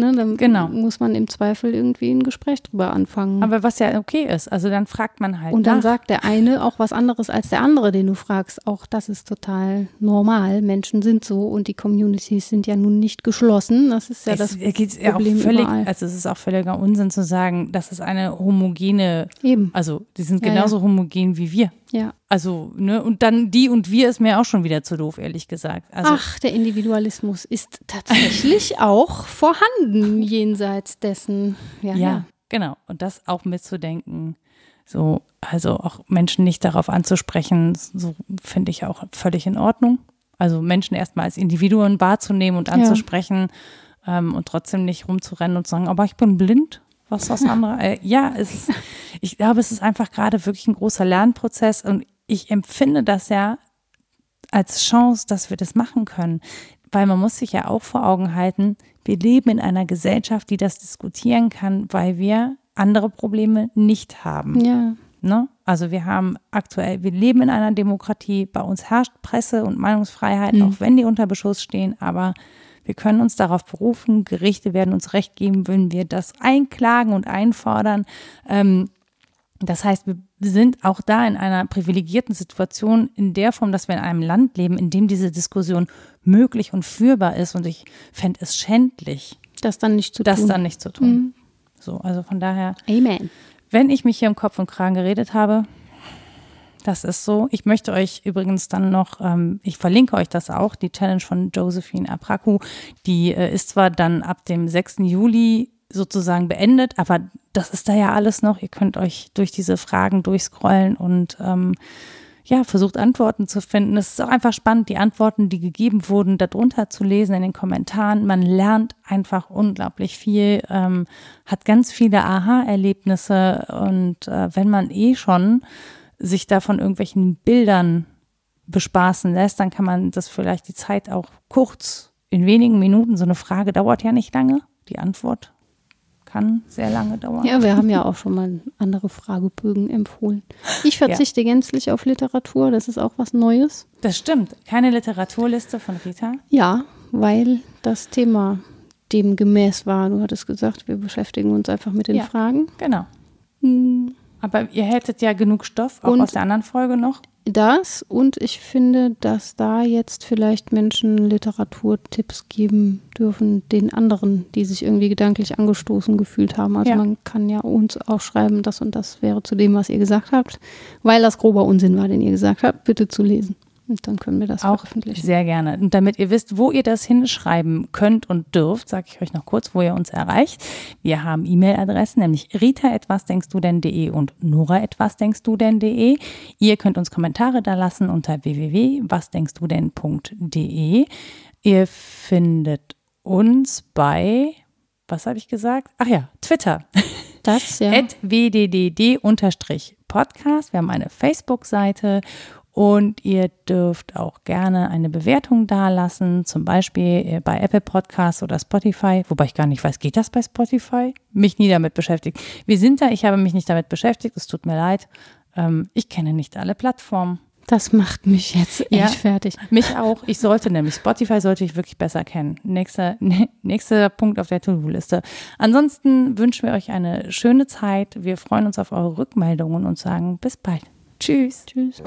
[SPEAKER 2] Ne, dann
[SPEAKER 1] genau.
[SPEAKER 2] muss man im Zweifel irgendwie ein Gespräch drüber anfangen.
[SPEAKER 1] Aber was ja okay ist, also dann fragt man halt.
[SPEAKER 2] Und dann nach. sagt der eine auch was anderes als der andere, den du fragst. Auch das ist total normal. Menschen sind so und die Communities sind ja nun nicht geschlossen. Das ist ja es, das
[SPEAKER 1] ja Problem auch völlig, überall. Also es ist auch völliger Unsinn zu sagen, das ist eine homogene.
[SPEAKER 2] Eben.
[SPEAKER 1] Also die sind genauso ja, ja. homogen wie wir.
[SPEAKER 2] Ja.
[SPEAKER 1] Also, ne, und dann die und wir ist mir auch schon wieder zu doof, ehrlich gesagt. Also,
[SPEAKER 2] Ach, der Individualismus ist tatsächlich auch vorhanden jenseits dessen.
[SPEAKER 1] Ja, ja, ja, genau. Und das auch mitzudenken. So, also auch Menschen nicht darauf anzusprechen, so finde ich auch völlig in Ordnung. Also Menschen erstmal als Individuen wahrzunehmen und anzusprechen ja. ähm, und trotzdem nicht rumzurennen und zu sagen, aber ich bin blind was das andere. Äh, ja, es ist, ich glaube, es ist einfach gerade wirklich ein großer Lernprozess und ich empfinde das ja als Chance, dass wir das machen können. weil man muss sich ja auch vor Augen halten, wir leben in einer Gesellschaft, die das diskutieren kann, weil wir andere Probleme nicht haben.
[SPEAKER 2] Ja.
[SPEAKER 1] Ne? Also wir haben aktuell, wir leben in einer Demokratie, bei uns herrscht Presse- und Meinungsfreiheit, mhm. auch wenn die unter Beschuss stehen, aber wir können uns darauf berufen, Gerichte werden uns Recht geben, wenn wir das einklagen und einfordern. Ähm, das heißt, wir sind auch da in einer privilegierten Situation in der Form, dass wir in einem Land leben, in dem diese Diskussion möglich und führbar ist. Und ich fände es schändlich,
[SPEAKER 2] das dann nicht zu
[SPEAKER 1] das
[SPEAKER 2] tun.
[SPEAKER 1] Das dann nicht zu tun. Mhm. So, also von daher.
[SPEAKER 2] Amen.
[SPEAKER 1] Wenn ich mich hier im Kopf und Kragen geredet habe, das ist so. Ich möchte euch übrigens dann noch, ähm, ich verlinke euch das auch, die Challenge von Josephine Apraku, die äh, ist zwar dann ab dem 6. Juli sozusagen beendet, aber das ist da ja alles noch. Ihr könnt euch durch diese Fragen durchscrollen und ähm, ja, versucht Antworten zu finden. Es ist auch einfach spannend, die Antworten, die gegeben wurden, darunter zu lesen in den Kommentaren. Man lernt einfach unglaublich viel, ähm, hat ganz viele Aha-Erlebnisse und äh, wenn man eh schon sich da von irgendwelchen Bildern bespaßen lässt, dann kann man das vielleicht die Zeit auch kurz in wenigen Minuten. So eine Frage dauert ja nicht lange. Die Antwort kann sehr lange dauern.
[SPEAKER 2] Ja, wir haben ja auch schon mal andere Fragebögen empfohlen. Ich verzichte ja. gänzlich auf Literatur, das ist auch was Neues.
[SPEAKER 1] Das stimmt. Keine Literaturliste von Rita?
[SPEAKER 2] Ja, weil das Thema dem gemäß war. Du hattest gesagt, wir beschäftigen uns einfach mit den ja, Fragen.
[SPEAKER 1] Genau. Hm. Aber ihr hättet ja genug Stoff, auch Und aus der anderen Folge noch.
[SPEAKER 2] Das und ich finde, dass da jetzt vielleicht Menschen Literaturtipps geben dürfen, den anderen, die sich irgendwie gedanklich angestoßen gefühlt haben. Also ja. man kann ja uns auch schreiben, das und das wäre zu dem, was ihr gesagt habt, weil das grober Unsinn war, den ihr gesagt habt, bitte zu lesen. Und dann können wir das auch veröffentlichen.
[SPEAKER 1] Sehr gerne. Und damit ihr wisst, wo ihr das hinschreiben könnt und dürft, sage ich euch noch kurz, wo ihr uns erreicht. Wir haben E-Mail-Adressen, nämlich rita etwas denkst du denn.de und nora etwas denkst du denn.de. Ihr könnt uns Kommentare da lassen unter www.wasdenkst-du-denn.de. Ihr findet uns bei, was habe ich gesagt? Ach ja, Twitter.
[SPEAKER 2] Das, ja.
[SPEAKER 1] wddd-podcast. Wir haben eine Facebook-Seite und ihr dürft auch gerne eine Bewertung dalassen, zum Beispiel äh, bei Apple Podcasts oder Spotify. Wobei ich gar nicht weiß, geht das bei Spotify? Mich nie damit beschäftigt. Wir sind da, ich habe mich nicht damit beschäftigt, es tut mir leid. Ähm, ich kenne nicht alle Plattformen.
[SPEAKER 2] Das macht mich jetzt echt ja, fertig.
[SPEAKER 1] Mich auch. Ich sollte nämlich, Spotify sollte ich wirklich besser kennen. Nächster, nächster Punkt auf der To-Do-Liste. Ansonsten wünschen wir euch eine schöne Zeit. Wir freuen uns auf eure Rückmeldungen und sagen bis bald. Tschüss.
[SPEAKER 2] Tschüss.